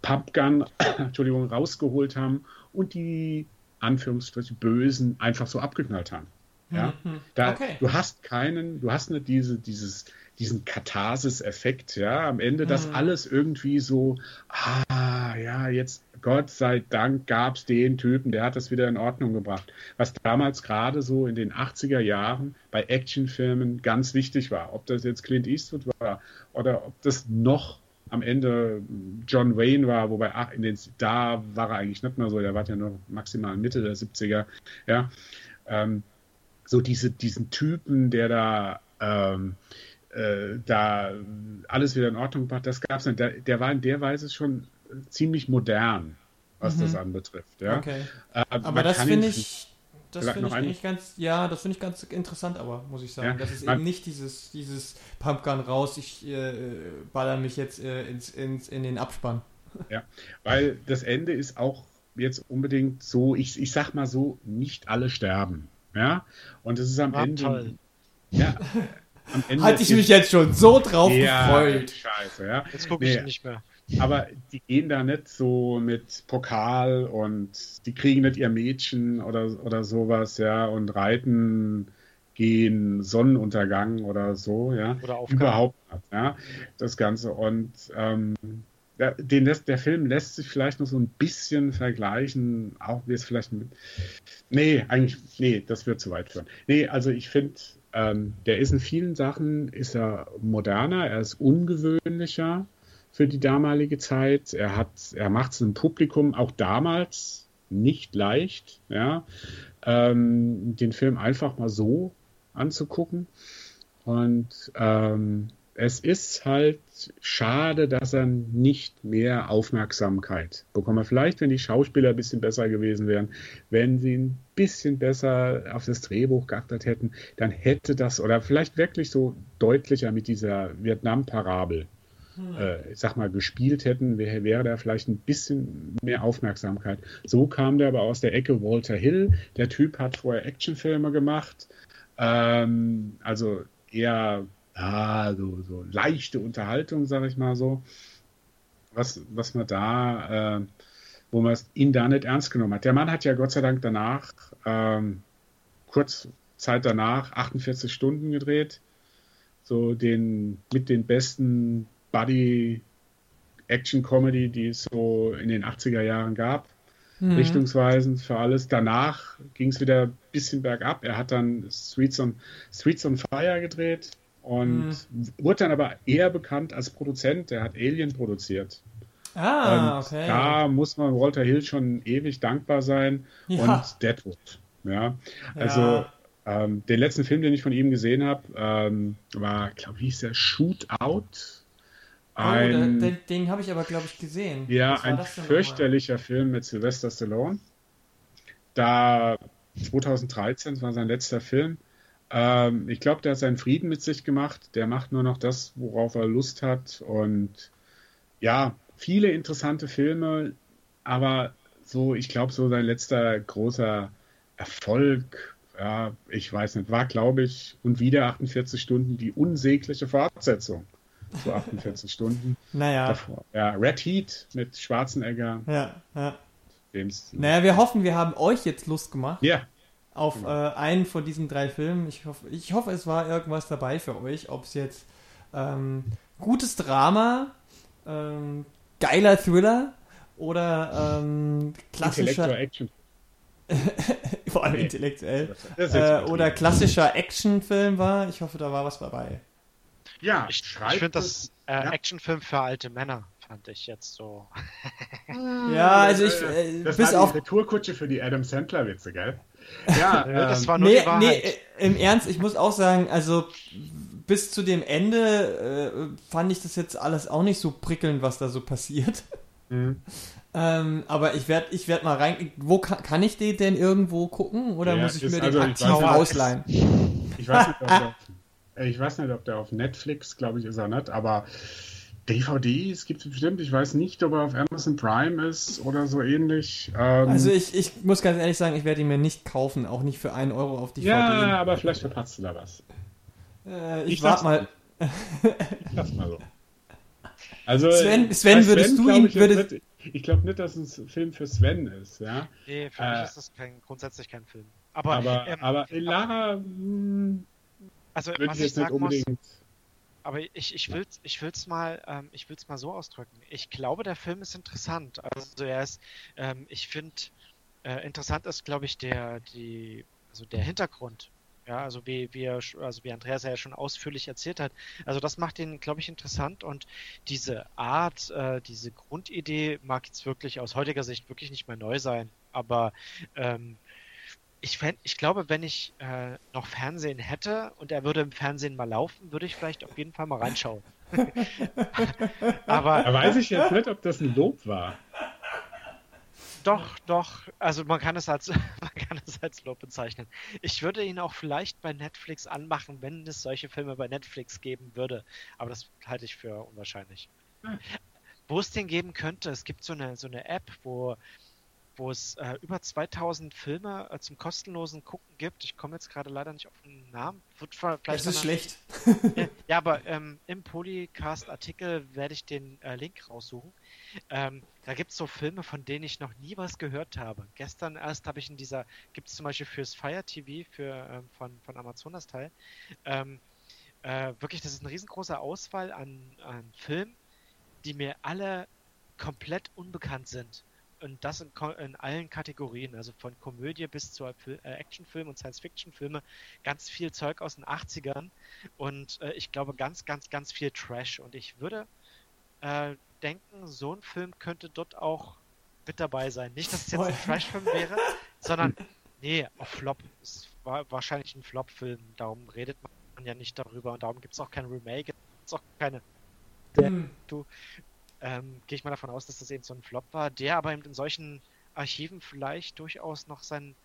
Pumpgun, Entschuldigung, rausgeholt haben und die Anführungsstriche Bösen einfach so abgeknallt haben. Ja, Mhm. da, Okay. du hast keinen, du hast nicht diese, dieses, diesen Katharsis-Effekt, ja, am Ende, dass Mhm. alles irgendwie so, ah, ja, jetzt, Gott sei Dank gab es den Typen, der hat das wieder in Ordnung gebracht. Was damals gerade so in den 80er Jahren bei Actionfilmen ganz wichtig war. Ob das jetzt Clint Eastwood war oder ob das noch am Ende John Wayne war, wobei ach, in den, da war er eigentlich nicht mehr so, der war ja nur maximal Mitte der 70er, ja. Ähm, so diese, diesen Typen, der da, ähm, äh, da alles wieder in Ordnung macht, das gab es nicht. Der, der war in der Weise schon ziemlich modern, was Mhm. das anbetrifft. Ja? Okay. Äh, Aber das finde ich, das finde ich eigentlich ganz, ja, das finde ich ganz interessant, aber muss ich sagen, Ja, das ist man- eben nicht dieses, dieses Pumpgun raus, ich äh, baller mich jetzt äh, ins, ins, in den Abspann. Weil das Ende ist auch jetzt unbedingt so, ich, ich sag mal so, nicht alle sterben. Ja, und es ist am War Ende. toll. Ja, am Ende Hatte ich mich jetzt schon so drauf ja, gefreut. Scheiße, ja. Jetzt gucke Nee. ich nicht mehr. Aber die gehen da nicht so mit Pokal und die kriegen nicht ihr Mädchen oder, oder sowas, ja, und reiten gehen Sonnenuntergang oder so, ja. Oder. Überhaupt nicht, ja. Das Ganze. Und ähm, ja, den lässt, der Film lässt sich vielleicht noch so ein bisschen vergleichen, auch wie es vielleicht mit. Nee, eigentlich, nee, das wird zu weit führen. Nee, also ich finde, ähm, der ist in vielen Sachen, ist er moderner, er ist ungewöhnlicher für die damalige Zeit. Er er macht es einem Publikum auch damals nicht leicht, ja, ähm, den Film einfach mal so anzugucken. Und ähm, Es ist halt schade, dass er nicht mehr Aufmerksamkeit bekommt. Vielleicht, wenn die Schauspieler ein bisschen besser gewesen wären, wenn sie ein bisschen besser auf das Drehbuch geachtet hätten, dann hätte das, oder vielleicht wirklich so deutlicher mit dieser Vietnam-Parabel. Äh, ich sag mal, gespielt hätten, wäre, wäre da vielleicht ein bisschen mehr Aufmerksamkeit. So kam der aber aus der Ecke Walter Hill. Der Typ hat vorher Actionfilme gemacht. Ähm, also eher ja, so, so leichte Unterhaltung, sage ich mal so. Was, was man da, äh, wo man ihn da nicht ernst genommen hat. Der Mann hat ja Gott sei Dank danach, ähm, kurz Zeit danach, 48 Stunden gedreht. So den, mit den besten Buddy Action Comedy, die es so in den 80er Jahren gab. Mhm. Richtungsweisend für alles. Danach ging es wieder ein bisschen bergab. Er hat dann Streets on, Streets on Fire gedreht und mhm. wurde dann aber eher bekannt als Produzent. Der hat Alien produziert. Ah, und okay. Da muss man Walter Hill schon ewig dankbar sein. Ja. Und Deadwood. Ja, also ja. Ähm, den letzten Film, den ich von ihm gesehen habe, ähm, war, glaube ich, hieß der Shootout. Ein, oh, den, den habe ich aber, glaube ich, gesehen. Ja, ein fürchterlicher nochmal? Film mit Sylvester Stallone. Da 2013, das war sein letzter Film. Ähm, ich glaube, der hat seinen Frieden mit sich gemacht. Der macht nur noch das, worauf er Lust hat. Und ja, viele interessante Filme, aber so, ich glaube, so sein letzter großer Erfolg, ja, ich weiß nicht, war, glaube ich, und wieder 48 Stunden die unsägliche Fortsetzung. So 48 Stunden. Naja. Davor. Ja, Red Heat mit Schwarzenegger. Ja, ja. Naja, wir hoffen, wir haben euch jetzt Lust gemacht. Ja auf genau. äh, einen von diesen drei Filmen. Ich hoffe, ich hoffe, es war irgendwas dabei für euch, ob es jetzt ähm, gutes Drama, ähm, geiler Thriller oder ähm, klassischer Action. Vor allem nee. intellektuell. Äh, oder klassischer Actionfilm war. Ich hoffe, da war was dabei. Ja, ich, ich finde das äh, ja. Actionfilm für alte Männer fand ich jetzt so. ja, also ich äh, das bis war die auf Retourkutsche für die Adam Sandler Witze, gell? Ja, das ähm, war nur nee, die Wahrheit. Nee, äh, im Ernst, ich muss auch sagen, also bis zu dem Ende äh, fand ich das jetzt alles auch nicht so prickelnd, was da so passiert. Mhm. Ähm, aber ich werde ich werd mal rein. Wo kann, kann ich den denn irgendwo gucken oder ja, muss ich mir also den aktiv ausleihen? Ich weiß, nicht, ob ich weiß nicht, ob der auf Netflix, glaube ich, ist er nicht, aber DVDs gibt es bestimmt. Ich weiß nicht, ob er auf Amazon Prime ist oder so ähnlich. Ähm, also ich, ich muss ganz ehrlich sagen, ich werde ihn mir nicht kaufen, auch nicht für einen Euro auf DVD. Ja, aber vielleicht verpasst du da was. Äh, ich, ich warte mal. ich lass mal so. Also, Sven, Sven würdest Sven, du ihn... Ich, würdest... ich glaube nicht, dass es ein Film für Sven ist. Ja? Nee, für äh, mich ist das kein, grundsätzlich kein Film. Aber, aber, ähm, aber Lara... Hm, also, was ich, ich sagen unbedingt... muss aber ich, ich will es ich will's mal, ähm, ich will's mal so ausdrücken. Ich glaube, der Film ist interessant. Also er ist, ähm, ich finde, äh, interessant ist, glaube ich, der, die, also der Hintergrund. Ja, also wie, wie, er, also wie Andreas ja schon ausführlich erzählt hat. Also das macht ihn, glaube ich, interessant und diese Art, äh, diese Grundidee mag jetzt wirklich aus heutiger Sicht wirklich nicht mehr neu sein. Aber ähm, ich, fänd, ich glaube, wenn ich äh, noch Fernsehen hätte und er würde im Fernsehen mal laufen, würde ich vielleicht auf jeden Fall mal reinschauen. Aber da weiß ich jetzt nicht, ob das ein Lob war. Doch, doch. Also man kann es als man kann es als Lob bezeichnen. Ich würde ihn auch vielleicht bei Netflix anmachen, wenn es solche Filme bei Netflix geben würde. Aber das halte ich für unwahrscheinlich. Hm. Wo es den geben könnte, es gibt so eine so eine App, wo wo es äh, über 2000 Filme äh, zum kostenlosen Gucken gibt. Ich komme jetzt gerade leider nicht auf den Namen. Wird vielleicht das ist schlecht. ja, aber ähm, im Polycast-Artikel werde ich den äh, Link raussuchen. Ähm, da gibt es so Filme, von denen ich noch nie was gehört habe. Gestern erst habe ich in dieser, gibt es zum Beispiel fürs Fire TV für, ähm, von, von Amazon das Teil. Ähm, äh, wirklich, das ist eine riesengroße Auswahl an, an Filmen, die mir alle komplett unbekannt sind und das in, in, allen Kategorien, also von Komödie bis zu äh, Actionfilm und Science-Fiction-Filme, ganz viel Zeug aus den 80ern und äh, ich glaube ganz, ganz, ganz viel Trash. Und ich würde äh, denken, so ein Film könnte dort auch mit dabei sein. Nicht, dass es jetzt ein Trash-Film wäre, sondern nee, auf Flop. Es war wahrscheinlich ein Flop-Film, darum redet man ja nicht darüber und darum gibt es auch kein Remake es auch keine. Hm. Du, ähm, gehe ich mal davon aus, dass das eben so ein Flop war, der aber eben in solchen Archiven vielleicht durchaus noch sein.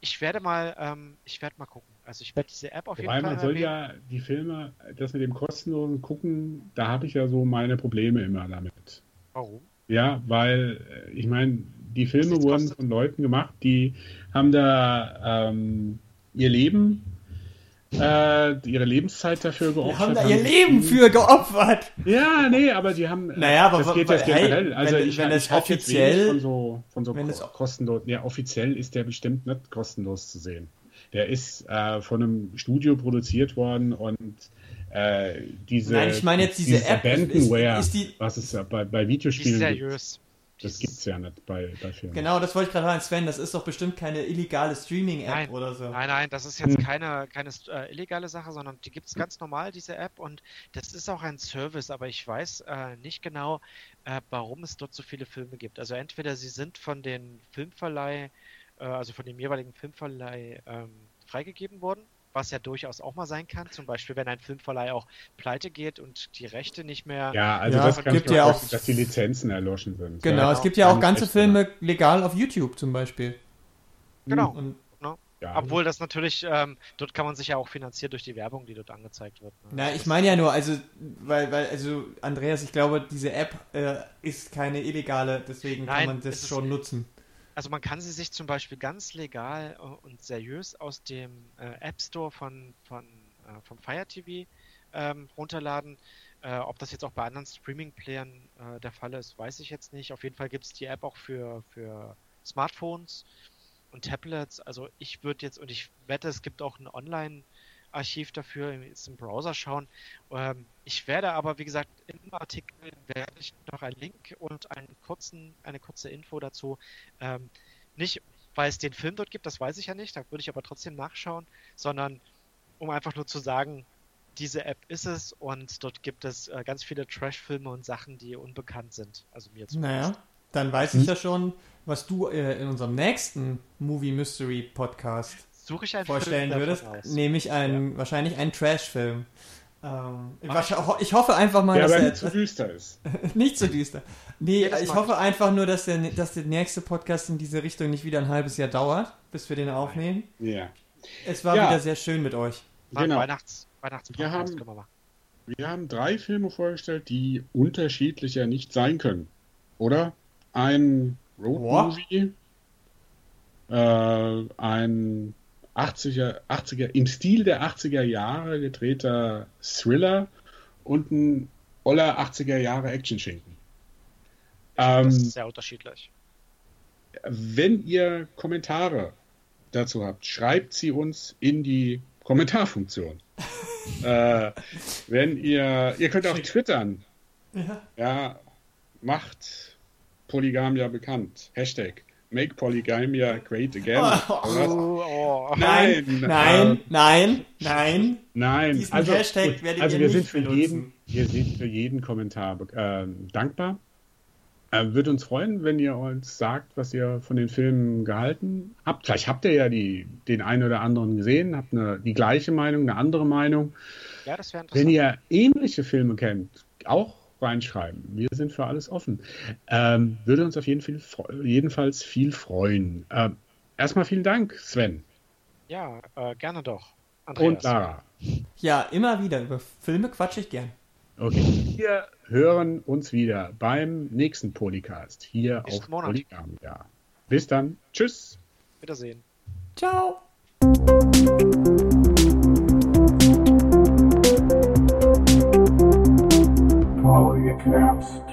Ich werde mal, ähm, ich werde mal gucken. Also ich werde diese App auf jeden Wobei Fall man soll ja die Filme, das mit dem kostenlosen gucken, da habe ich ja so meine Probleme immer damit. Warum? Ja, weil äh, ich meine, die Filme wurden von Leuten gemacht, die haben da ähm, ihr Leben, äh, ihre Lebenszeit dafür Die geopfert. haben da ihr haben- Leben für geopfert. Ja, nee, aber die haben. Naja, aber das geht wa- jetzt hey, generell. Also wenn- ich, wenn ich es hab jetzt offiziell- von so, von so wenn ko- es- kostenlos. Ja, offiziell ist der bestimmt nicht kostenlos zu sehen. Der ist äh, von einem Studio produziert worden und äh, diese. Nein, ich meine jetzt diese dieses App. Ist, Abandonware, ist die, was es ja bei, bei Die ist Videospielen gibt. Das ist- gibt's ja nicht bei, bei Filmen. genau, das wollte ich gerade sagen, Sven, das ist doch bestimmt keine illegale Streaming-App oder so. Nein, nein, das ist jetzt Hm. keine, keine äh, illegale Sache, sondern die gibt es ganz normal, diese App, und das ist auch ein Service, aber ich weiß äh, nicht genau, äh, warum es dort so viele Filme gibt. Also entweder sie sind von den Filmverleih, äh, also von dem jeweiligen Filmverleih ähm, freigegeben worden, was ja durchaus auch mal sein kann, zum Beispiel wenn ein Filmverleih auch pleite geht und die Rechte nicht mehr. Ja, also Ja, das es kann gibt ich ja auch- dass die Lizenzen erloschen sind. Genau, ja. es gibt ja auch ganze. Filme legal auf YouTube zum Beispiel. Genau. Und Ja. Obwohl das natürlich, ähm, dort kann man sich ja auch finanzieren durch die Werbung, die dort angezeigt wird. ne? Na, ich meine ja nur, also, weil, weil, also, Andreas, ich glaube, diese App äh, ist keine illegale, deswegen Nein, kann man das ist- schon nutzen. Also man kann sie sich zum Beispiel ganz legal äh, und seriös aus dem äh, App Store von, von äh, vom Fire TV ähm, runterladen. Äh, ob das jetzt auch bei anderen Streaming-Playern äh, der Fall ist, weiß ich jetzt nicht. Auf jeden Fall gibt es die App auch für, für Smartphones und Tablets. Also ich würde jetzt, und ich wette, es gibt auch ein Online-Archiv dafür, jetzt im Browser schauen. Ähm, ich werde aber, wie gesagt, im Artikel werde ich noch einen Link und einen kurzen, eine kurze Info dazu ähm, nicht, weil es den Film dort gibt, das weiß ich ja nicht, da würde ich aber trotzdem nachschauen, sondern um einfach nur zu sagen, diese App ist es und dort gibt es äh, ganz viele Trash-Filme und Sachen, die unbekannt sind. Also mir zumindest. Naja, dann weiß ich ja schon, was du äh, in unserem nächsten Movie Mystery Podcast Suche ich einen vorstellen Film würdest, aus. nämlich einen, wahrscheinlich einen Trash-Film. Ähm, ich hoffe einfach mal, Der dass aber der nicht zu düster ist. nicht so düster. Nee, Nee, ich hoffe einfach nur, dass der, dass der nächste Podcast in diese Richtung nicht wieder ein halbes Jahr dauert, bis wir den aufnehmen. Ja. Es war Ja. wieder sehr schön mit euch. Genau. Weihnachts, Weihnachts Wir haben- wir haben drei Filme vorgestellt, die unterschiedlicher nicht sein können. Oder? Ein Road-Movie, äh, ein 80er, 80er, im Stil der 80er Jahre gedrehter Thriller und ein oller 80er Jahre Actionschinken. Ähm, Das ist sehr unterschiedlich. wenn ihr Kommentare dazu habt, schreibt sie uns in die Kommentarfunktion. äh, wenn ihr, ihr könnt auch twittern. Ja. Ja, macht Polygamia bekannt. Hashtag Make Polygamia Great Again. Oh? Oh, oh. Nein, Nein, nein, ähm, nein, nein. Nein, Diesen also, Hashtag werdet also ihr wir nicht sind für benutzen. jeden, wir sind für jeden Kommentar äh, dankbar. Äh, würde uns freuen, wenn ihr uns sagt, was ihr von den Filmen gehalten habt. Vielleicht habt ihr ja die, den einen oder anderen gesehen, habt eine, die gleiche Meinung, eine andere Meinung. Ja, das wäre Wenn interessant. ihr ähnliche Filme kennt, auch reinschreiben. Wir sind für alles offen. Ähm, würde uns auf jeden Fall jedenfalls viel freuen. Ähm, erstmal vielen Dank, Sven Ja, äh, gerne doch. Andreas. und Lara. Ja, immer wieder. Über Filme quatsche ich gern. Okay, wir hören uns wieder beim nächsten Polycast hier Nächsten auf Monat. Polygam. Ja. Bis dann. Tschüss. Wiedersehen. Ciao. collapsed.